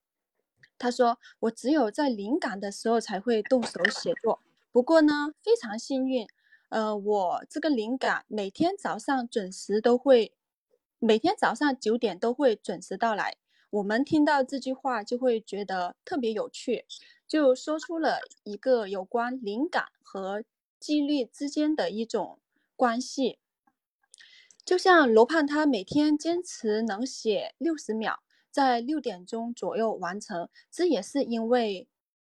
他说：“我只有在灵感的时候才会动手写作。不过呢，非常幸运，呃，我这个灵感每天早上准时都会每天早上九点都会准时到来。我们听到这句话就会觉得特别有趣，就说出了一个有关灵感和纪律之间的一种关系。就像罗胖，他每天坚持能写六十秒，在六点钟左右完成，这也是因为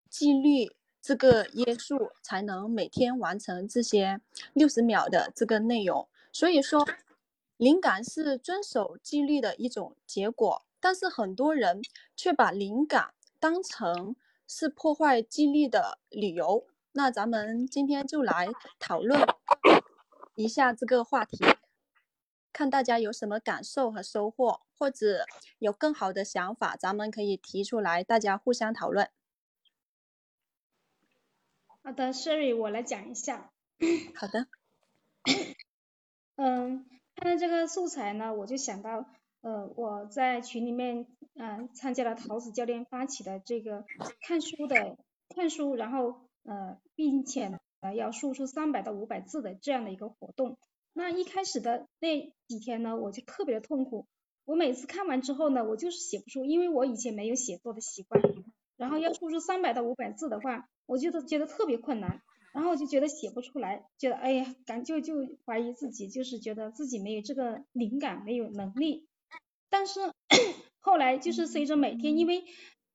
纪律这个约束，才能每天完成这些六十秒的这个内容。所以说，灵感是遵守纪律的一种结果，但是很多人却把灵感当成是破坏纪律的理由。那咱们今天就来讨论一下这个话题。看大家有什么感受和收获，或者有更好的想法，咱们可以提出来，大家互相讨论。好的，Sherry，我来讲一下。好的。嗯，看到这个素材呢，我就想到，呃，我在群里面，嗯，参加了桃子教练发起的这个看书的看书，然后呃，并且呃要输出三百到五百字的这样的一个活动。那一开始的那几天呢，我就特别的痛苦。我每次看完之后呢，我就是写不出，因为我以前没有写作的习惯。然后要输出三百到五百字的话，我就觉得特别困难。然后我就觉得写不出来，觉得哎呀，感就就怀疑自己，就是觉得自己没有这个灵感，没有能力。但是 后来就是随着每天，因为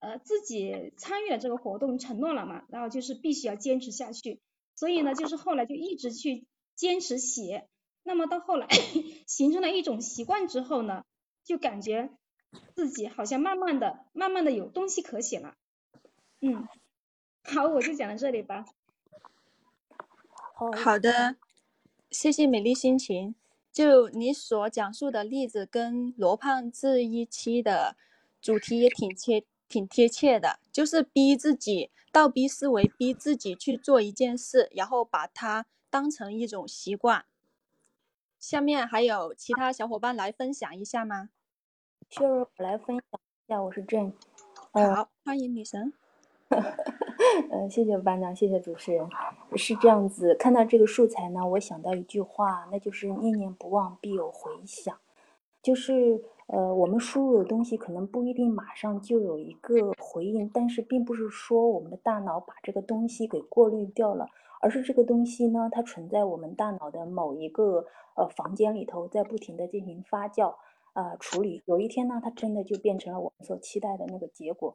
呃自己参与了这个活动，承诺了嘛，然后就是必须要坚持下去。所以呢，就是后来就一直去坚持写。那么到后来 形成了一种习惯之后呢，就感觉自己好像慢慢的、慢慢的有东西可写了。嗯，好，我就讲到这里吧。好的，谢谢美丽心情。就你所讲述的例子，跟罗胖这一期的主题也挺贴、挺贴切的，就是逼自己倒逼思维，逼自己去做一件事，然后把它当成一种习惯。下面还有其他小伙伴来分享一下吗？秀儿，我来分享一下，我是郑。好，欢迎女神。呃，谢谢班长，谢谢主持人。是这样子，看到这个素材呢，我想到一句话，那就是“念念不忘，必有回响”。就是呃，我们输入的东西可能不一定马上就有一个回应，但是并不是说我们的大脑把这个东西给过滤掉了。而是这个东西呢，它存在我们大脑的某一个呃房间里头，在不停的进行发酵啊处理。有一天呢，它真的就变成了我们所期待的那个结果。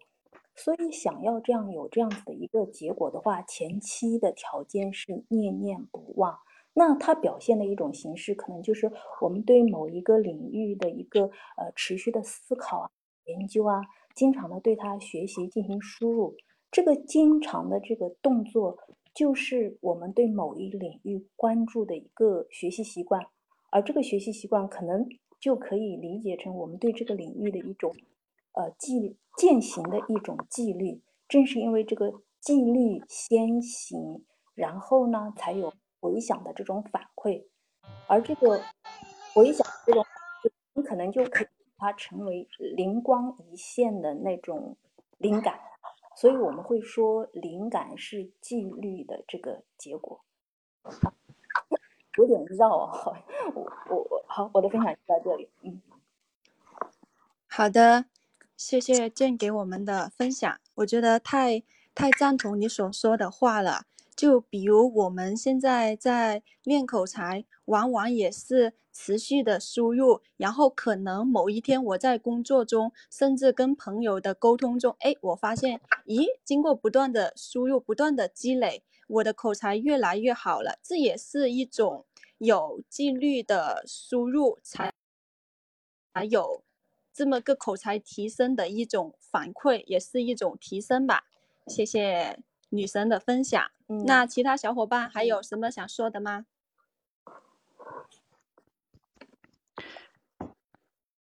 所以，想要这样有这样子的一个结果的话，前期的条件是念念不忘。那它表现的一种形式，可能就是我们对某一个领域的一个呃持续的思考啊、研究啊，经常的对它学习进行输入。这个经常的这个动作。就是我们对某一领域关注的一个学习习惯，而这个学习习惯可能就可以理解成我们对这个领域的一种，呃纪践行的一种纪律。正是因为这个纪律先行，然后呢才有回想的这种反馈，而这个回想这种，你可能就可以它成为灵光一现的那种灵感。所以我们会说，灵感是纪律的这个结果，有点绕啊。我我我好，我的分享就到这里。嗯，好的，谢谢建给我们的分享，我觉得太太赞同你所说的话了。就比如我们现在在练口才，往往也是持续的输入，然后可能某一天我在工作中，甚至跟朋友的沟通中，哎，我发现，咦，经过不断的输入，不断的积累，我的口才越来越好了。这也是一种有纪律的输入，才才有这么个口才提升的一种反馈，也是一种提升吧。谢谢。女神的分享，那其他小伙伴还有什么想说的吗？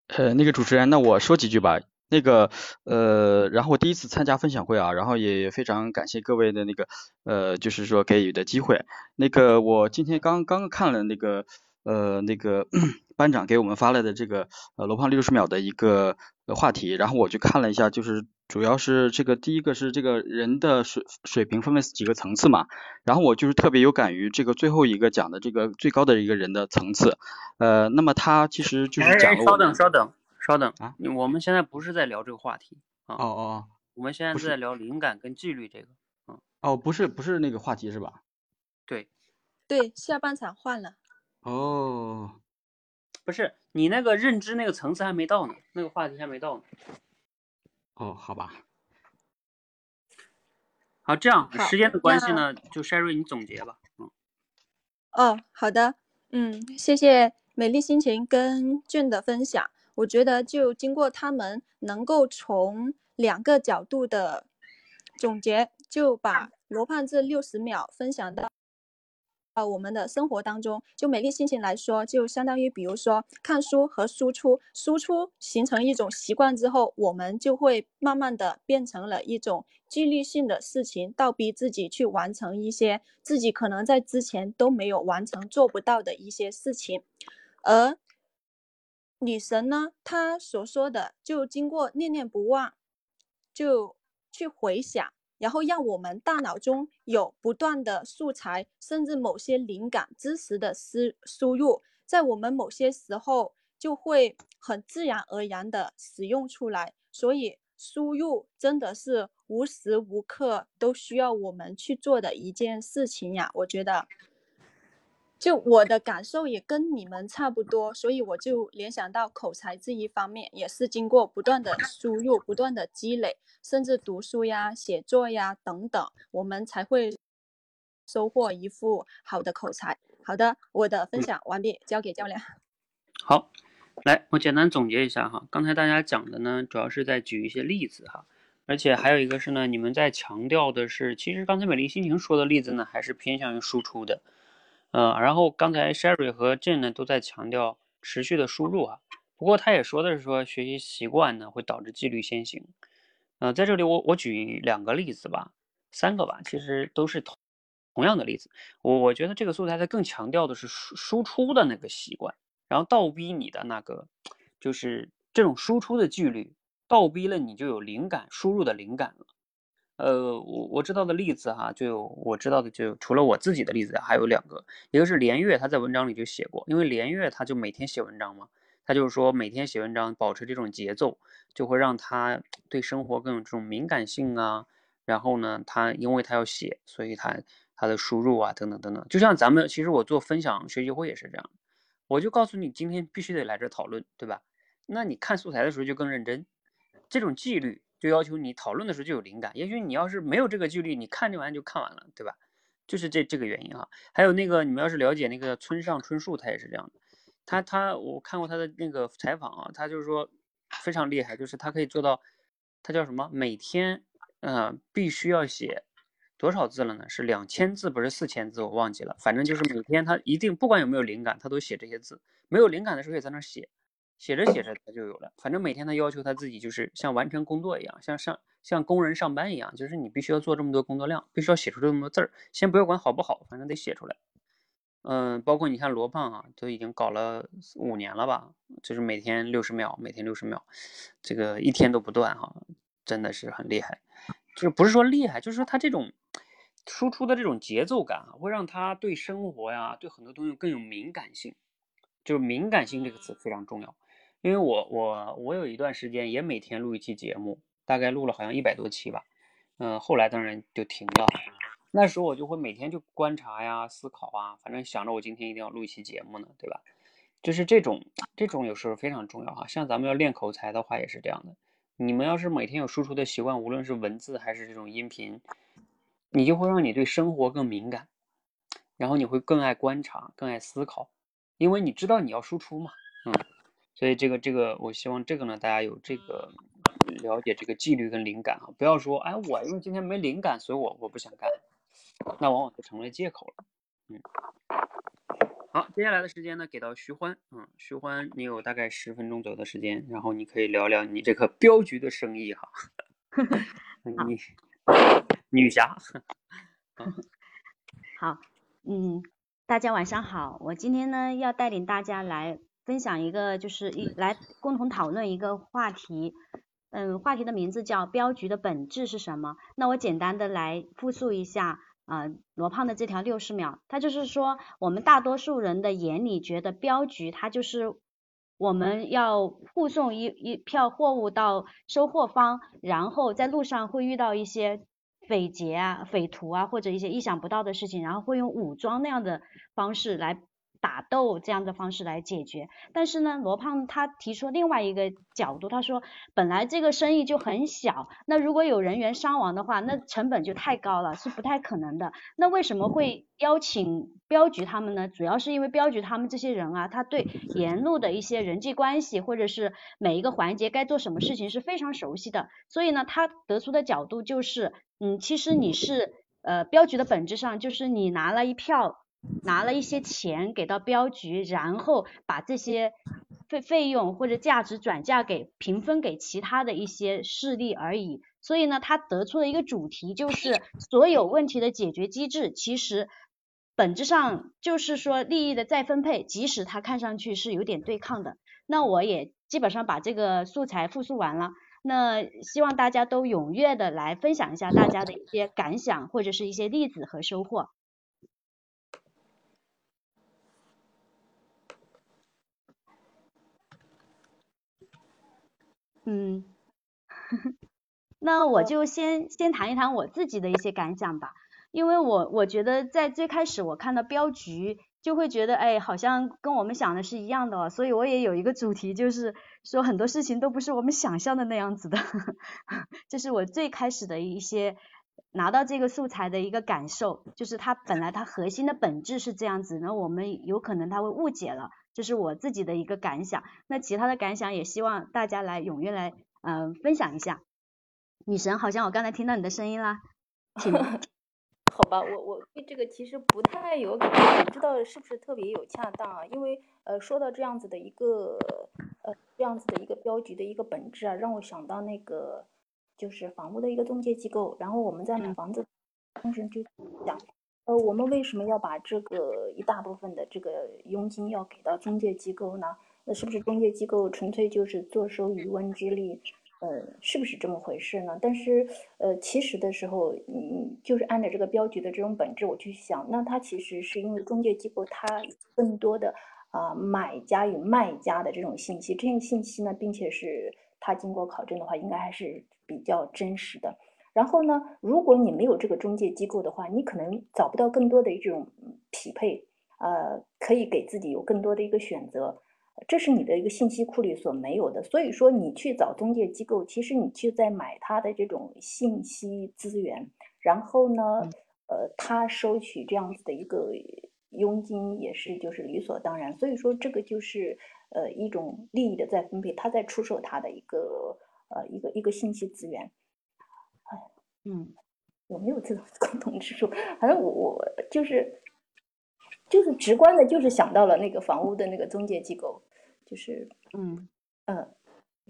呃，那个主持人，那我说几句吧。那个，呃，然后我第一次参加分享会啊，然后也非常感谢各位的那个，呃，就是说给予的机会。那个，我今天刚刚看了那个，呃，那个 班长给我们发来的这个，呃，罗胖六十秒的一个。话题，然后我去看了一下，就是主要是这个第一个是这个人的水水平分为几个层次嘛，然后我就是特别有感于这个最后一个讲的这个最高的一个人的层次，呃，那么他其实就是讲了。稍等，稍等，稍等啊！我们现在不是在聊这个话题啊。哦哦。我们现在是在聊灵感跟纪律这个。嗯。哦，不是，不是那个话题是吧？对。对，下半场换了。哦。不是你那个认知那个层次还没到呢，那个话题还没到呢。哦，好吧。好，这样时间的关系呢，就 Sherry 你总结吧。嗯。哦，好的。嗯，谢谢美丽心情跟俊的分享。我觉得就经过他们能够从两个角度的总结，就把罗胖这六十秒分享到。呃，我们的生活当中，就美丽心情来说，就相当于，比如说看书和输出，输出形成一种习惯之后，我们就会慢慢的变成了一种纪律性的事情，倒逼自己去完成一些自己可能在之前都没有完成、做不到的一些事情。而女神呢，她所说的，就经过念念不忘，就去回想。然后让我们大脑中有不断的素材，甚至某些灵感知识的输输入，在我们某些时候就会很自然而然地使用出来。所以输入真的是无时无刻都需要我们去做的一件事情呀，我觉得。就我的感受也跟你们差不多，所以我就联想到口才这一方面，也是经过不断的输入、不断的积累，甚至读书呀、写作呀等等，我们才会收获一副好的口才。好的，我的分享完毕，交给教练。好，来，我简单总结一下哈，刚才大家讲的呢，主要是在举一些例子哈，而且还有一个是呢，你们在强调的是，其实刚才美丽心情说的例子呢，还是偏向于输出的。嗯，然后刚才 Sherry 和 Jane 呢都在强调持续的输入啊，不过他也说的是说学习习惯呢会导致纪律先行。呃，在这里我我举两个例子吧，三个吧，其实都是同同样的例子。我我觉得这个素材它更强调的是输输出的那个习惯，然后倒逼你的那个就是这种输出的纪律，倒逼了你就有灵感输入的灵感了。呃，我我知道的例子哈，就我知道的就除了我自己的例子，还有两个，一个是连月，他在文章里就写过，因为连月他就每天写文章嘛，他就是说每天写文章，保持这种节奏，就会让他对生活更有这种敏感性啊。然后呢，他因为他要写，所以他他的输入啊等等等等，就像咱们其实我做分享学习会也是这样，我就告诉你今天必须得来这讨论，对吧？那你看素材的时候就更认真，这种纪律。就要求你讨论的时候就有灵感，也许你要是没有这个纪律，你看这玩意就看完了，对吧？就是这这个原因哈。还有那个你们要是了解那个村上春树，他也是这样的。他他我看过他的那个采访啊，他就是说非常厉害，就是他可以做到，他叫什么？每天嗯必须要写多少字了呢？是两千字不是四千字？我忘记了，反正就是每天他一定不管有没有灵感，他都写这些字。没有灵感的时候也在那写。写着写着他就有了，反正每天他要求他自己就是像完成工作一样，像上像工人上班一样，就是你必须要做这么多工作量，必须要写出这么多字儿。先不要管好不好，反正得写出来。嗯，包括你看罗胖啊，都已经搞了五年了吧，就是每天六十秒，每天六十秒，这个一天都不断哈，真的是很厉害。就是不是说厉害，就是说他这种输出的这种节奏感啊，会让他对生活呀，对很多东西更有敏感性。就是敏感性这个词非常重要。因为我我我有一段时间也每天录一期节目，大概录了好像一百多期吧，嗯，后来当然就停了。那时候我就会每天就观察呀、思考啊，反正想着我今天一定要录一期节目呢，对吧？就是这种这种有时候非常重要哈。像咱们要练口才的话也是这样的。你们要是每天有输出的习惯，无论是文字还是这种音频，你就会让你对生活更敏感，然后你会更爱观察、更爱思考，因为你知道你要输出嘛，所以这个这个，我希望这个呢，大家有这个了解这个纪律跟灵感啊，不要说哎，我因为今天没灵感，所以我我不想干，那往往就成了借口了。嗯，好，接下来的时间呢，给到徐欢，嗯，徐欢，你有大概十分钟左右的时间，然后你可以聊聊你这个镖局的生意哈。你女侠。好，嗯，大家晚上好，我今天呢要带领大家来。分享一个，就是一来共同讨论一个话题。嗯，话题的名字叫镖局的本质是什么？那我简单的来复述一下啊，罗胖的这条六十秒，他就是说，我们大多数人的眼里觉得镖局它就是我们要护送一一票货物到收货方，然后在路上会遇到一些匪劫啊、匪徒啊或者一些意想不到的事情，然后会用武装那样的方式来。打斗这样的方式来解决，但是呢，罗胖他提出另外一个角度，他说本来这个生意就很小，那如果有人员伤亡的话，那成本就太高了，是不太可能的。那为什么会邀请镖局他们呢？主要是因为镖局他们这些人啊，他对沿路的一些人际关系或者是每一个环节该做什么事情是非常熟悉的，所以呢，他得出的角度就是，嗯，其实你是呃镖局的本质上就是你拿了一票。拿了一些钱给到镖局，然后把这些费费用或者价值转嫁给平分给其他的一些势力而已。所以呢，他得出了一个主题，就是所有问题的解决机制，其实本质上就是说利益的再分配，即使它看上去是有点对抗的。那我也基本上把这个素材复述完了，那希望大家都踊跃的来分享一下大家的一些感想或者是一些例子和收获。嗯，那我就先先谈一谈我自己的一些感想吧，因为我我觉得在最开始我看到镖局就会觉得，哎，好像跟我们想的是一样的，所以我也有一个主题，就是说很多事情都不是我们想象的那样子的，这是我最开始的一些拿到这个素材的一个感受，就是它本来它核心的本质是这样子，那我们有可能他会误解了。这是我自己的一个感想，那其他的感想也希望大家来踊跃来嗯分享一下。女神，好像我刚才听到你的声音啦，请。好吧，我我对这个其实不太有感觉，不知道是不是特别有恰当啊？因为呃说到这样子的一个呃这样子的一个镖局的一个本质啊，让我想到那个就是房屋的一个中介机构，然后我们在买房子当时就讲。呃，我们为什么要把这个一大部分的这个佣金要给到中介机构呢？那是不是中介机构纯粹就是坐收渔翁之利？呃，是不是这么回事呢？但是，呃，其实的时候，嗯，就是按照这个镖局的这种本质，我去想，那它其实是因为中介机构它更多的啊买家与卖家的这种信息，这些信息呢，并且是它经过考证的话，应该还是比较真实的。然后呢，如果你没有这个中介机构的话，你可能找不到更多的这种匹配，呃，可以给自己有更多的一个选择，这是你的一个信息库里所没有的。所以说，你去找中介机构，其实你去在买他的这种信息资源，然后呢，呃，他收取这样子的一个佣金也是就是理所当然。所以说，这个就是呃一种利益的再分配，他在出售他的一个呃一个一个信息资源。嗯，有没有这种 共同之处？反正我我就是就是直观的，就是想到了那个房屋的那个中介机构，就是嗯嗯，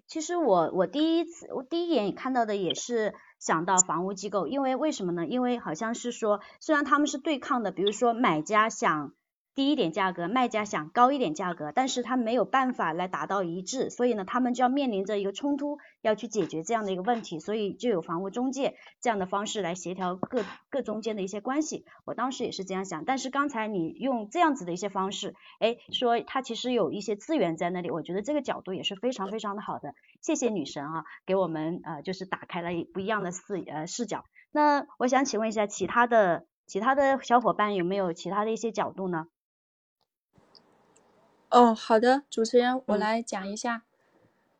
其实我我第一次我第一眼看到的也是想到房屋机构，因为为什么呢？因为好像是说，虽然他们是对抗的，比如说买家想。低一点价格，卖家想高一点价格，但是他没有办法来达到一致，所以呢，他们就要面临着一个冲突，要去解决这样的一个问题，所以就有房屋中介这样的方式来协调各各中间的一些关系。我当时也是这样想，但是刚才你用这样子的一些方式，哎，说他其实有一些资源在那里，我觉得这个角度也是非常非常的好的。谢谢女神啊，给我们呃就是打开了不一样的视呃视角。那我想请问一下其他的其他的小伙伴有没有其他的一些角度呢？哦，好的，主持人，我来讲一下。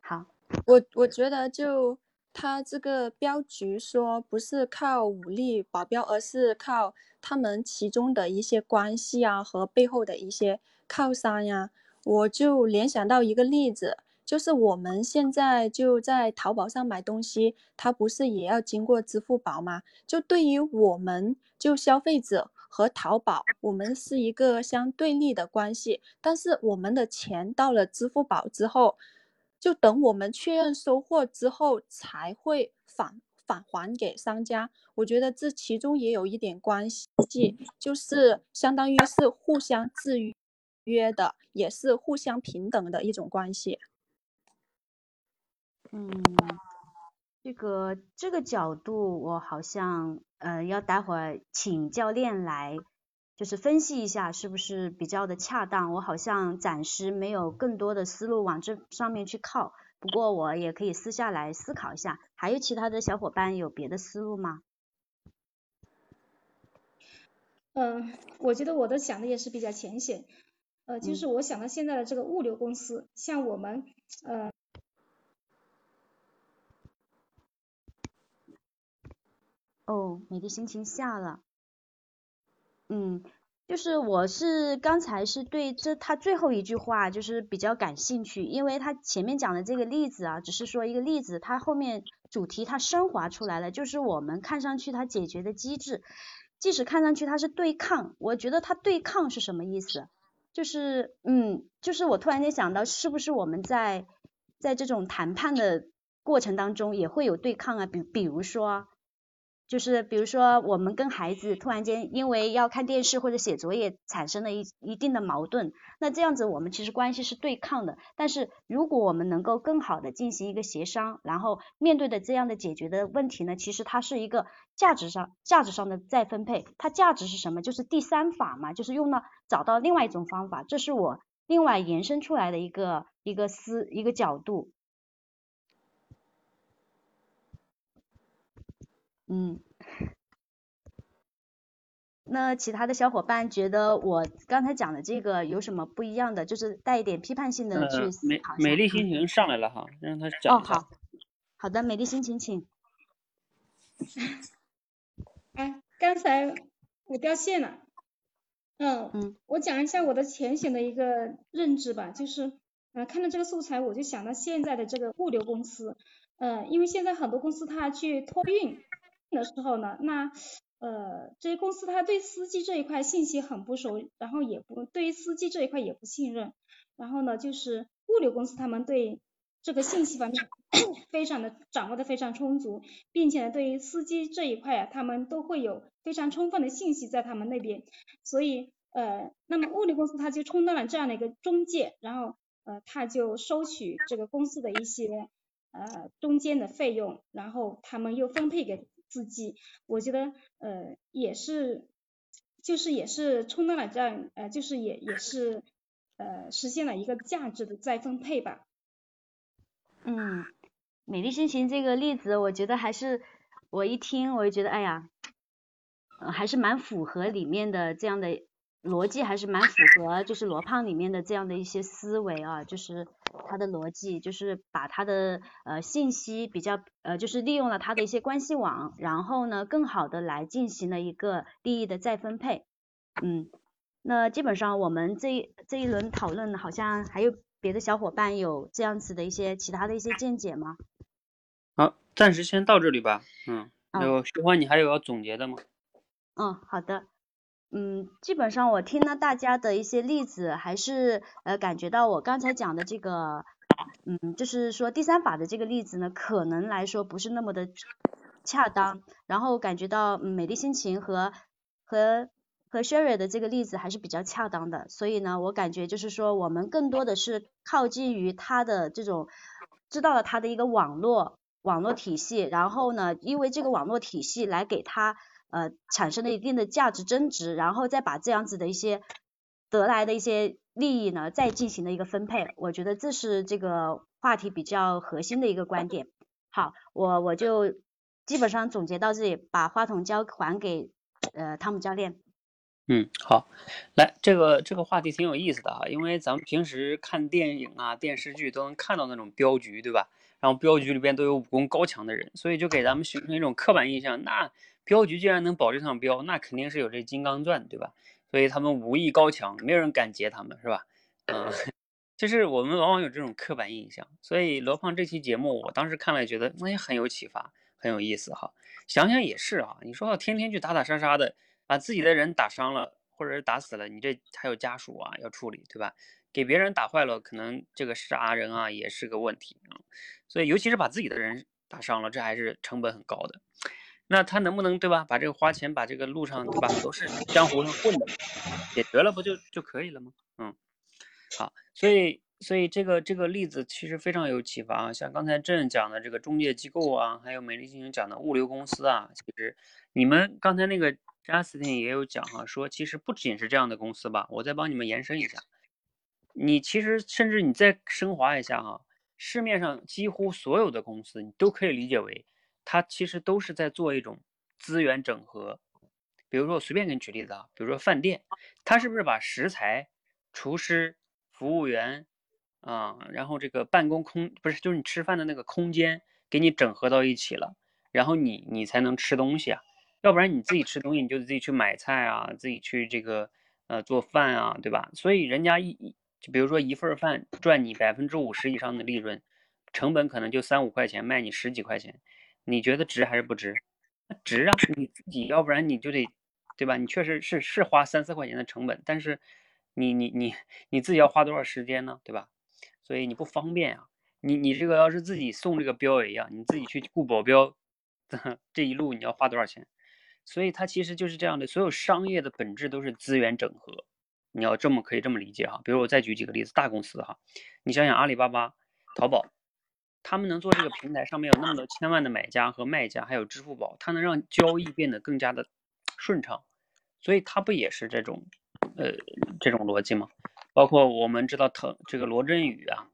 好，我我觉得就他这个镖局说不是靠武力保镖，而是靠他们其中的一些关系啊和背后的一些靠山呀，我就联想到一个例子，就是我们现在就在淘宝上买东西，它不是也要经过支付宝吗？就对于我们就消费者。和淘宝，我们是一个相对立的关系，但是我们的钱到了支付宝之后，就等我们确认收货之后才会返返还给商家。我觉得这其中也有一点关系，就是相当于是互相制约的，也是互相平等的一种关系。嗯，这个这个角度我好像呃要待会儿请教练来，就是分析一下是不是比较的恰当。我好像暂时没有更多的思路往这上面去靠，不过我也可以私下来思考一下。还有其他的小伙伴有别的思路吗？嗯，我觉得我的想的也是比较浅显，呃，就是我想到现在的这个物流公司，像我们呃。哦，你的心情下了。嗯，就是我是刚才是对这他最后一句话就是比较感兴趣，因为他前面讲的这个例子啊，只是说一个例子，他后面主题他升华出来了，就是我们看上去他解决的机制，即使看上去他是对抗，我觉得他对抗是什么意思？就是嗯，就是我突然间想到，是不是我们在在这种谈判的过程当中也会有对抗啊？比比如说。就是比如说，我们跟孩子突然间因为要看电视或者写作业产生了一一定的矛盾，那这样子我们其实关系是对抗的。但是如果我们能够更好的进行一个协商，然后面对的这样的解决的问题呢，其实它是一个价值上价值上的再分配。它价值是什么？就是第三法嘛，就是用了找到另外一种方法。这是我另外延伸出来的一个一个思一个角度。嗯，那其他的小伙伴觉得我刚才讲的这个有什么不一样的？就是带一点批判性的去思考美美丽心情上来了哈，让他讲。哦，好，好的，美丽心情，请。哎，刚才我掉线了。嗯嗯，我讲一下我的浅显的一个认知吧，就是呃，看到这个素材，我就想到现在的这个物流公司，呃，因为现在很多公司它去托运。的时候呢，那呃这些公司他对司机这一块信息很不熟，然后也不对于司机这一块也不信任，然后呢就是物流公司他们对这个信息方面非常的掌握的非常充足，并且呢对于司机这一块啊，他们都会有非常充分的信息在他们那边，所以呃那么物流公司他就充当了这样的一个中介，然后呃他就收取这个公司的一些呃中间的费用，然后他们又分配给。自己，我觉得呃也是，就是也是充当了这样呃，就是也也是呃实现了一个价值的再分配吧。嗯，美丽心情这个例子，我觉得还是我一听我就觉得哎呀，还是蛮符合里面的这样的。逻辑还是蛮符合，就是罗胖里面的这样的一些思维啊，就是他的逻辑，就是把他的呃信息比较呃，就是利用了他的一些关系网，然后呢，更好的来进行了一个利益的再分配。嗯，那基本上我们这这一轮讨论，好像还有别的小伙伴有这样子的一些其他的一些见解吗？好，暂时先到这里吧。嗯，有徐欢，你还有要总结的吗？嗯，好的。嗯，基本上我听了大家的一些例子，还是呃感觉到我刚才讲的这个，嗯，就是说第三法的这个例子呢，可能来说不是那么的恰当。然后感觉到嗯美丽心情和和和 Sherry 的这个例子还是比较恰当的。所以呢，我感觉就是说我们更多的是靠近于他的这种知道了他的一个网络网络体系，然后呢，因为这个网络体系来给他。呃，产生了一定的价值增值，然后再把这样子的一些得来的一些利益呢，再进行了一个分配，我觉得这是这个话题比较核心的一个观点。好，我我就基本上总结到这里，把话筒交还给呃汤姆教练。嗯，好，来这个这个话题挺有意思的哈，因为咱们平时看电影啊、电视剧都能看到那种镖局，对吧？然后镖局里边都有武功高强的人，所以就给咱们形成一种刻板印象，那。镖局既然能保这场镖，那肯定是有这金刚钻，对吧？所以他们武艺高强，没有人敢劫他们，是吧？嗯，就是我们往往有这种刻板印象。所以罗胖这期节目，我当时看了觉得那也很有启发，很有意思哈。想想也是啊，你说天天去打打杀杀的，把自己的人打伤了或者是打死了，你这还有家属啊要处理，对吧？给别人打坏了，可能这个杀人啊也是个问题啊。所以尤其是把自己的人打伤了，这还是成本很高的。那他能不能对吧？把这个花钱把这个路上对吧，都是江湖上混的解决了，不就就可以了吗？嗯，好，所以所以这个这个例子其实非常有启发啊，像刚才郑讲的这个中介机构啊，还有美丽星星讲的物流公司啊，其实你们刚才那个 Justin 也有讲哈，说其实不仅是这样的公司吧，我再帮你们延伸一下，你其实甚至你再升华一下哈，市面上几乎所有的公司，你都可以理解为它其实都是在做一种资源整合。比如说我随便给你举例子啊，比如说饭店，它是不是把食材、厨师、服务员啊，然后这个办公空不是就是你吃饭的那个空间给你整合到一起了，然后你你才能吃东西啊，要不然你自己吃东西你就得自己去买菜啊，自己去这个呃做饭啊，对吧？所以人家一一就比如说一份饭赚你百分之五十以上的利润，成本可能就三五块钱，卖你十几块钱，你觉得值还是不值？值啊，你自己要不然你就得。对吧？你确实是是花三四块钱的成本，但是你你你你自己要花多少时间呢？对吧？所以你不方便啊。你你这个要是自己送这个标也一样，你自己去雇保镖，这一路你要花多少钱？所以它其实就是这样的。所有商业的本质都是资源整合，你要这么可以这么理解哈。比如我再举几个例子，大公司哈，你想想阿里巴巴、淘宝，他们能做这个平台上面有那么多千万的买家和卖家，还有支付宝，它能让交易变得更加的顺畅。所以它不也是这种，呃，这种逻辑吗？包括我们知道腾这个罗振宇啊，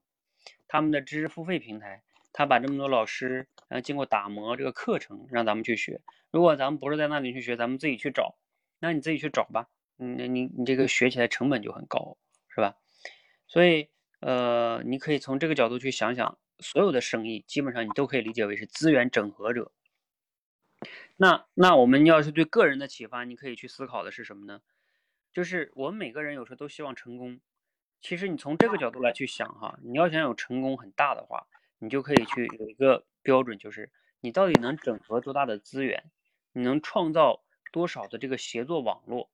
他们的知识付费平台，他把这么多老师，呃，经过打磨这个课程让咱们去学。如果咱们不是在那里去学，咱们自己去找，那你自己去找吧。你你你这个学起来成本就很高，是吧？所以，呃，你可以从这个角度去想想，所有的生意基本上你都可以理解为是资源整合者。那那我们要是对个人的启发，你可以去思考的是什么呢？就是我们每个人有时候都希望成功。其实你从这个角度来去想哈，你要想有成功很大的话，你就可以去有一个标准，就是你到底能整合多大的资源，你能创造多少的这个协作网络。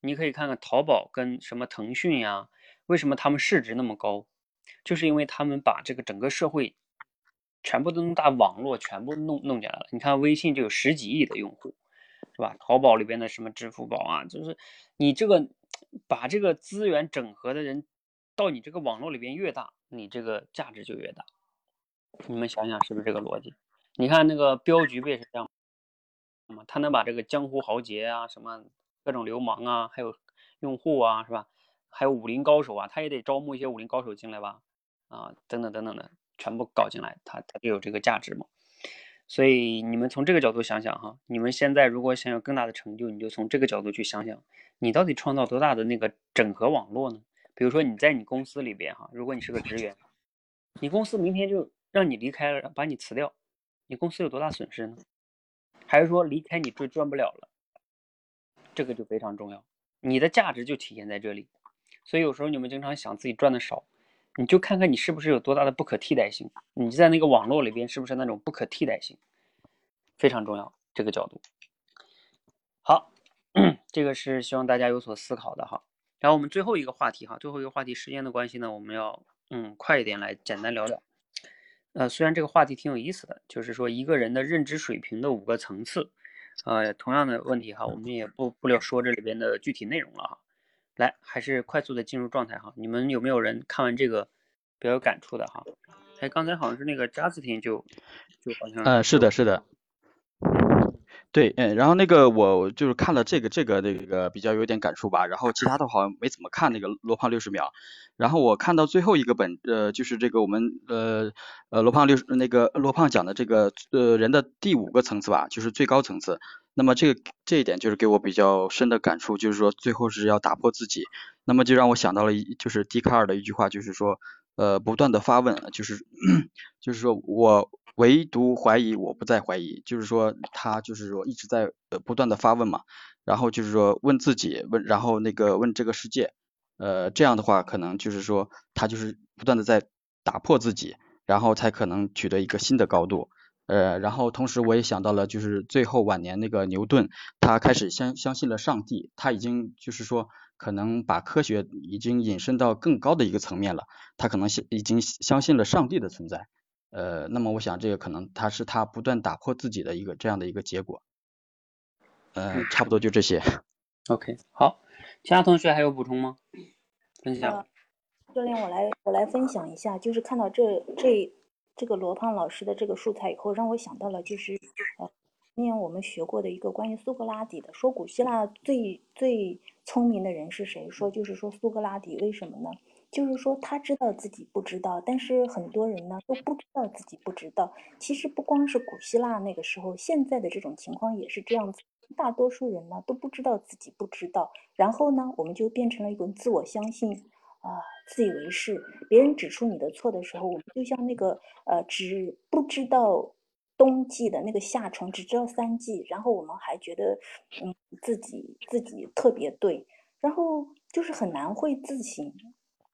你可以看看淘宝跟什么腾讯呀，为什么他们市值那么高？就是因为他们把这个整个社会。全部都弄大网络，全部弄弄进来了。你看微信就有十几亿的用户，是吧？淘宝里边的什么支付宝啊，就是你这个把这个资源整合的人到你这个网络里边越大，你这个价值就越大。你们想想是不是这个逻辑？你看那个镖局不也是这样吗？他能把这个江湖豪杰啊，什么各种流氓啊，还有用户啊，是吧？还有武林高手啊，他也得招募一些武林高手进来吧？啊，等等等等的。全部搞进来，他他就有这个价值嘛。所以你们从这个角度想想哈，你们现在如果想有更大的成就，你就从这个角度去想想，你到底创造多大的那个整合网络呢？比如说你在你公司里边哈，如果你是个职员，你公司明天就让你离开了，把你辞掉，你公司有多大损失呢？还是说离开你就赚不了了？这个就非常重要，你的价值就体现在这里。所以有时候你们经常想自己赚的少。你就看看你是不是有多大的不可替代性，你在那个网络里边是不是那种不可替代性，非常重要这个角度。好，这个是希望大家有所思考的哈。然后我们最后一个话题哈，最后一个话题时间的关系呢，我们要嗯快一点来简单聊聊。呃，虽然这个话题挺有意思的，就是说一个人的认知水平的五个层次，呃，同样的问题哈，我们也不不了说这里边的具体内容了哈。来，还是快速的进入状态哈。你们有没有人看完这个比较有感触的哈？哎，刚才好像是那个扎斯汀就就好像嗯，是的，是的，对，嗯，然后那个我就是看了这个这个那个比较有点感触吧，然后其他的好像没怎么看那个罗胖六十秒。然后我看到最后一个本呃就是这个我们呃呃罗胖六那个罗胖讲的这个呃人的第五个层次吧，就是最高层次。那么这个这一点就是给我比较深的感触，就是说最后是要打破自己，那么就让我想到了一就是笛卡尔的一句话，就是说呃不断的发问，就是 就是说我唯独怀疑我不再怀疑，就是说他就是说一直在呃不断的发问嘛，然后就是说问自己问，然后那个问这个世界，呃这样的话可能就是说他就是不断的在打破自己，然后才可能取得一个新的高度。呃，然后同时我也想到了，就是最后晚年那个牛顿，他开始相相信了上帝，他已经就是说可能把科学已经引申到更高的一个层面了，他可能相已经相信了上帝的存在。呃，那么我想这个可能他是他不断打破自己的一个这样的一个结果。嗯，差不多就这些。OK，好，其他同学还有补充吗？分享。教练，我来我来分享一下，就是看到这这这个罗胖老师的这个素材以后，让我想到了就是呃，今年我们学过的一个关于苏格拉底的，说古希腊最最聪明的人是谁？说就是说苏格拉底，为什么呢？就是说他知道自己不知道，但是很多人呢都不知道自己不知道。其实不光是古希腊那个时候，现在的这种情况也是这样子。大多数人呢都不知道自己不知道，然后呢我们就变成了一种自我相信。啊，自以为是。别人指出你的错的时候，我们就像那个呃，只不知道冬季的那个夏虫，只知道三季，然后我们还觉得嗯自己自己特别对，然后就是很难会自省。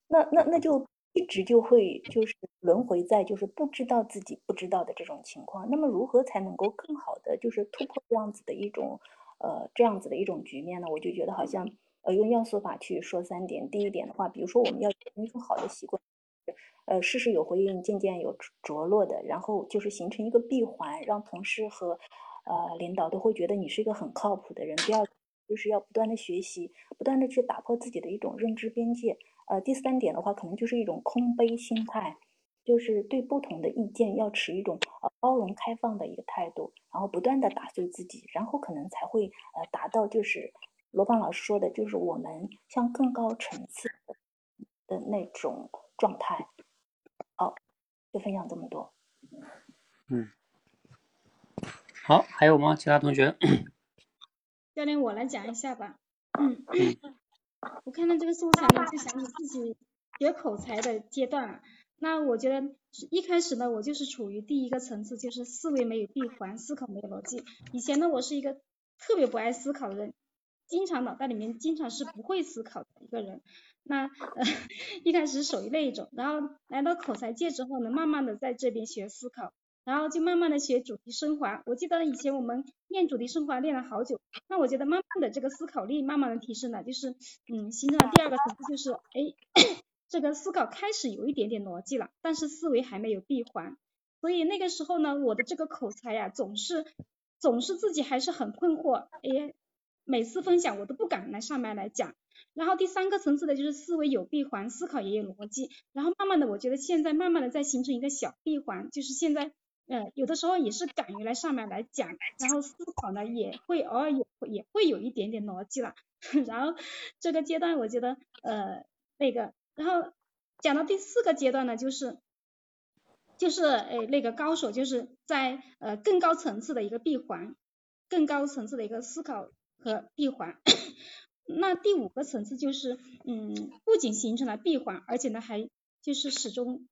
那那那就一直就会就是轮回在就是不知道自己不知道的这种情况。那么如何才能够更好的就是突破这样子的一种呃这样子的一种局面呢？我就觉得好像。呃，用要素法去说三点。第一点的话，比如说我们要养成好的习惯，呃，事事有回应，件件有着落的，然后就是形成一个闭环，让同事和呃领导都会觉得你是一个很靠谱的人。第二，就是要不断的学习，不断的去打破自己的一种认知边界。呃，第三点的话，可能就是一种空杯心态，就是对不同的意见要持一种呃包容开放的一个态度，然后不断的打碎自己，然后可能才会呃达到就是。罗芳老师说的就是我们向更高层次的那种状态。好，就分享这么多。嗯，好，还有吗？其他同学？教练，我来讲一下吧。嗯，我看到这个素材呢，就想起自己学口才的阶段。那我觉得一开始呢，我就是处于第一个层次，就是思维没有闭环，思考没有逻辑。以前呢，我是一个特别不爱思考的人。经常脑袋里面经常是不会思考的一个人，那呃 一开始属于那一种，然后来到口才界之后呢，慢慢的在这边学思考，然后就慢慢的学主题升华。我记得以前我们练主题升华练了好久，那我觉得慢慢的这个思考力慢慢的提升了，就是嗯形成了第二个层次，就是哎 这个思考开始有一点点逻辑了，但是思维还没有闭环，所以那个时候呢，我的这个口才呀总是总是自己还是很困惑，哎。每次分享我都不敢来上麦来讲，然后第三个层次的就是思维有闭环，思考也有逻辑，然后慢慢的我觉得现在慢慢的在形成一个小闭环，就是现在呃有的时候也是敢于来上麦来讲，然后思考呢也会偶尔有也会有一点点逻辑了，然后这个阶段我觉得呃那个，然后讲到第四个阶段呢就是就是诶那个高手就是在呃更高层次的一个闭环，更高层次的一个思考。和闭环，那第五个层次就是，嗯，不仅形成了闭环，而且呢还就是始终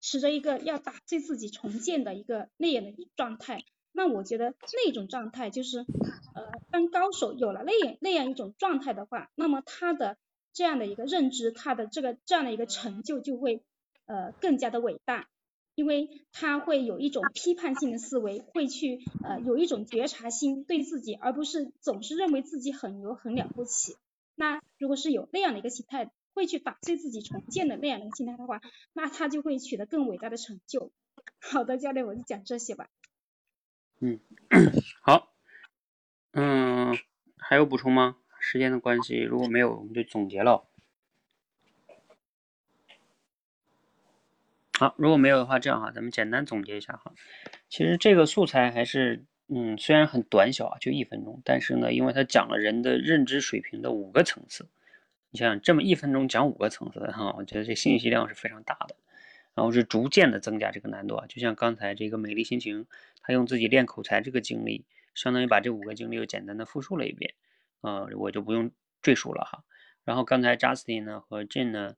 持着一个要打碎自己重建的一个那样的状态。那我觉得那种状态就是，呃，当高手有了那样那样一种状态的话，那么他的这样的一个认知，他的这个这样的一个成就就会呃更加的伟大。因为他会有一种批判性的思维，会去呃有一种觉察心对自己，而不是总是认为自己很牛很了不起。那如果是有那样的一个心态，会去打碎自己重建的那样的心态的话，那他就会取得更伟大的成就。好的，教练，我就讲这些吧。嗯，好，嗯，还有补充吗？时间的关系，如果没有，我们就总结了。好，如果没有的话，这样哈，咱们简单总结一下哈。其实这个素材还是，嗯，虽然很短小啊，就一分钟，但是呢，因为它讲了人的认知水平的五个层次，你想想，这么一分钟讲五个层次哈，我觉得这信息量是非常大的。然后是逐渐的增加这个难度啊，就像刚才这个美丽心情，他用自己练口才这个经历，相当于把这五个经历又简单的复述了一遍，呃，我就不用赘述了哈。然后刚才 Justin 呢和 Jane 呢，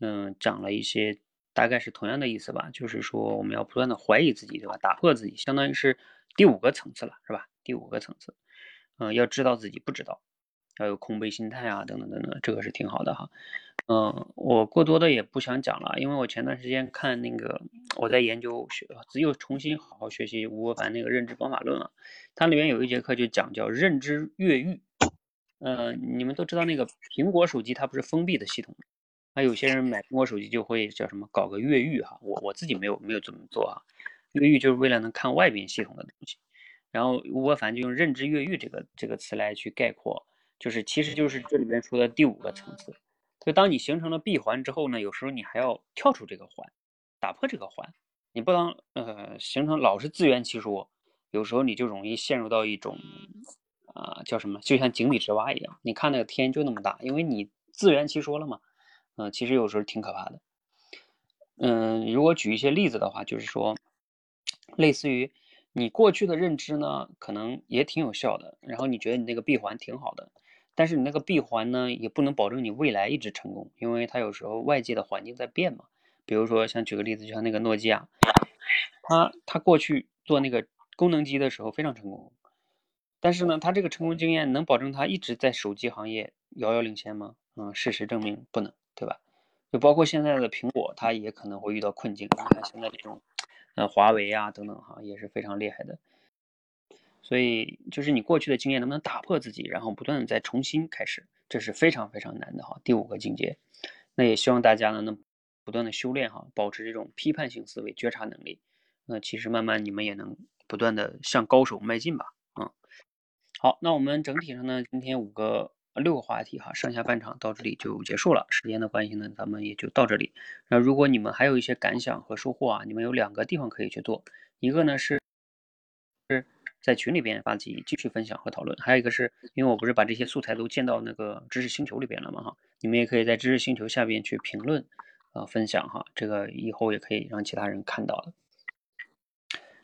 嗯，讲了一些。大概是同样的意思吧，就是说我们要不断的怀疑自己，对吧？打破自己，相当于是第五个层次了，是吧？第五个层次，嗯，要知道自己不知道，要有空杯心态啊，等等等等，这个是挺好的哈。嗯，我过多的也不想讲了，因为我前段时间看那个我在研究学，又重新好好学习吴伯凡那个认知方法论了，它里面有一节课就讲叫认知越狱。呃，你们都知道那个苹果手机它不是封闭的系统。那有些人买苹果手机就会叫什么搞个越狱哈，我我自己没有没有这么做啊，越狱就是为了能看外边系统的东西，然后吴伯凡就用认知越狱这个这个词来去概括，就是其实就是这里边说的第五个层次，就当你形成了闭环之后呢，有时候你还要跳出这个环，打破这个环。你不能呃形成老是自圆其说，有时候你就容易陷入到一种啊叫什么，就像井底之蛙一样。你看那个天就那么大，因为你自圆其说了嘛。嗯，其实有时候挺可怕的。嗯，如果举一些例子的话，就是说，类似于你过去的认知呢，可能也挺有效的，然后你觉得你那个闭环挺好的。但是你那个闭环呢，也不能保证你未来一直成功，因为它有时候外界的环境在变嘛。比如说，像举个例子，就像那个诺基亚，它它过去做那个功能机的时候非常成功，但是呢，它这个成功经验能保证它一直在手机行业遥遥领先吗？嗯，事实证明不能，对吧？就包括现在的苹果，它也可能会遇到困境。你看现在这种，呃，华为啊等等哈，也是非常厉害的。所以，就是你过去的经验能不能打破自己，然后不断的再重新开始，这是非常非常难的哈。第五个境界，那也希望大家呢能不断的修炼哈，保持这种批判性思维、觉察能力。那其实慢慢你们也能不断的向高手迈进吧。嗯，好，那我们整体上呢，今天五个六个话题哈，上下半场到这里就结束了。时间的关系呢，咱们也就到这里。那如果你们还有一些感想和收获啊，你们有两个地方可以去做，一个呢是是。在群里边发起继续分享和讨论，还有一个是因为我不是把这些素材都建到那个知识星球里边了嘛哈，你们也可以在知识星球下边去评论啊分享哈，这个以后也可以让其他人看到的。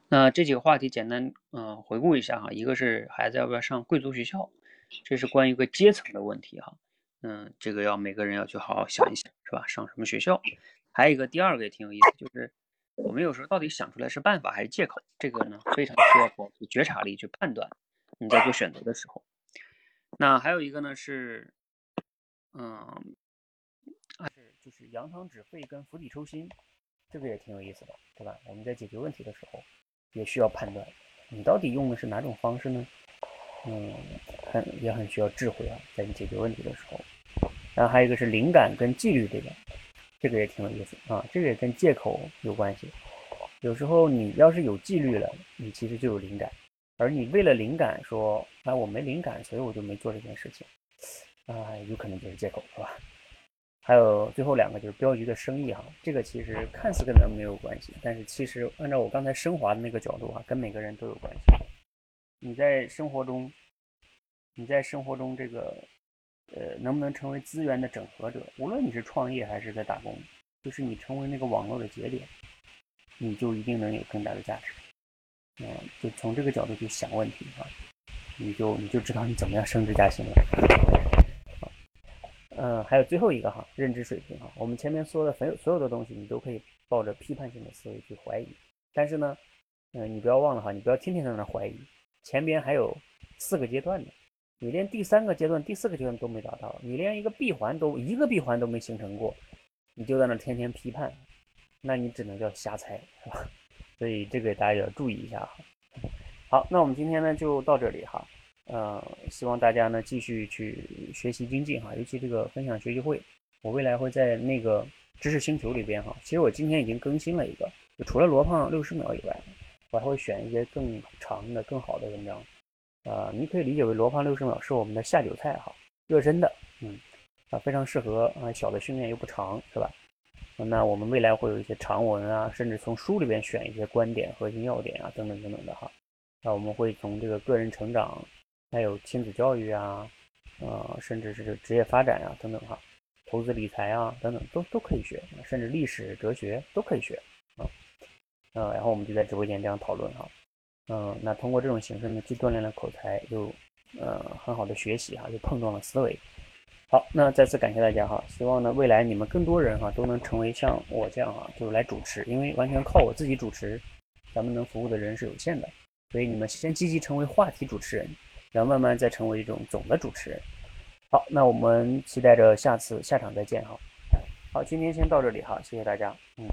那这几个话题简单嗯回顾一下哈，一个是孩子要不要上贵族学校，这是关于一个阶层的问题哈，嗯，这个要每个人要去好好想一想是吧？上什么学校？还有一个第二个也挺有意思，就是。我们有时候到底想出来是办法还是借口？这个呢，非常需要保持觉察力去判断。你在做选择的时候，那还有一个呢是，嗯，是就是扬汤止沸跟釜底抽薪，这个也挺有意思的，对吧？我们在解决问题的时候也需要判断，你到底用的是哪种方式呢？嗯，很也很需要智慧啊，在你解决问题的时候。然后还有一个是灵感跟纪律这个。这个也挺有意思啊，这个也跟借口有关系。有时候你要是有纪律了，你其实就有灵感；而你为了灵感说，哎，我没灵感，所以我就没做这件事情，啊，有可能就是借口，是吧？还有最后两个就是镖局的生意哈，这个其实看似跟咱们没有关系，但是其实按照我刚才升华的那个角度啊，跟每个人都有关系。你在生活中，你在生活中这个。呃，能不能成为资源的整合者？无论你是创业还是在打工，就是你成为那个网络的节点，你就一定能有更大的价值。嗯，就从这个角度去想问题啊，你就你就知道你怎么样升职加薪了。嗯，还有最后一个哈，认知水平哈，我们前面说的所有所有的东西，你都可以抱着批判性的思维去怀疑。但是呢，嗯，你不要忘了哈，你不要天天在那怀疑，前边还有四个阶段呢。你连第三个阶段、第四个阶段都没达到，你连一个闭环都一个闭环都没形成过，你就在那天天批判，那你只能叫瞎猜，是吧？所以这个大家要注意一下哈。好，那我们今天呢就到这里哈，呃，希望大家呢继续去学习精进哈，尤其这个分享学习会，我未来会在那个知识星球里边哈，其实我今天已经更新了一个，就除了罗胖六十秒以外，我还会选一些更长的、更好的文章。呃，你可以理解为罗胖六十秒是我们的下酒菜哈，热身的，嗯，啊，非常适合啊，小的训练又不长，是吧？那我们未来会有一些长文啊，甚至从书里边选一些观点、核心要点啊，等等等等的哈。那我们会从这个个人成长，还有亲子教育啊，呃，甚至是职业发展啊等等哈，投资理财啊等等都都可以学，甚至历史、哲学都可以学，呃，然后我们就在直播间这样讨论哈。嗯，那通过这种形式呢，既锻炼了口才，又呃很好的学习哈，又碰撞了思维。好，那再次感谢大家哈，希望呢未来你们更多人哈都能成为像我这样哈，就是来主持，因为完全靠我自己主持，咱们能服务的人是有限的，所以你们先积极成为话题主持人，然后慢慢再成为一种总的主持人。好，那我们期待着下次下场再见哈。好，今天先到这里哈，谢谢大家，嗯。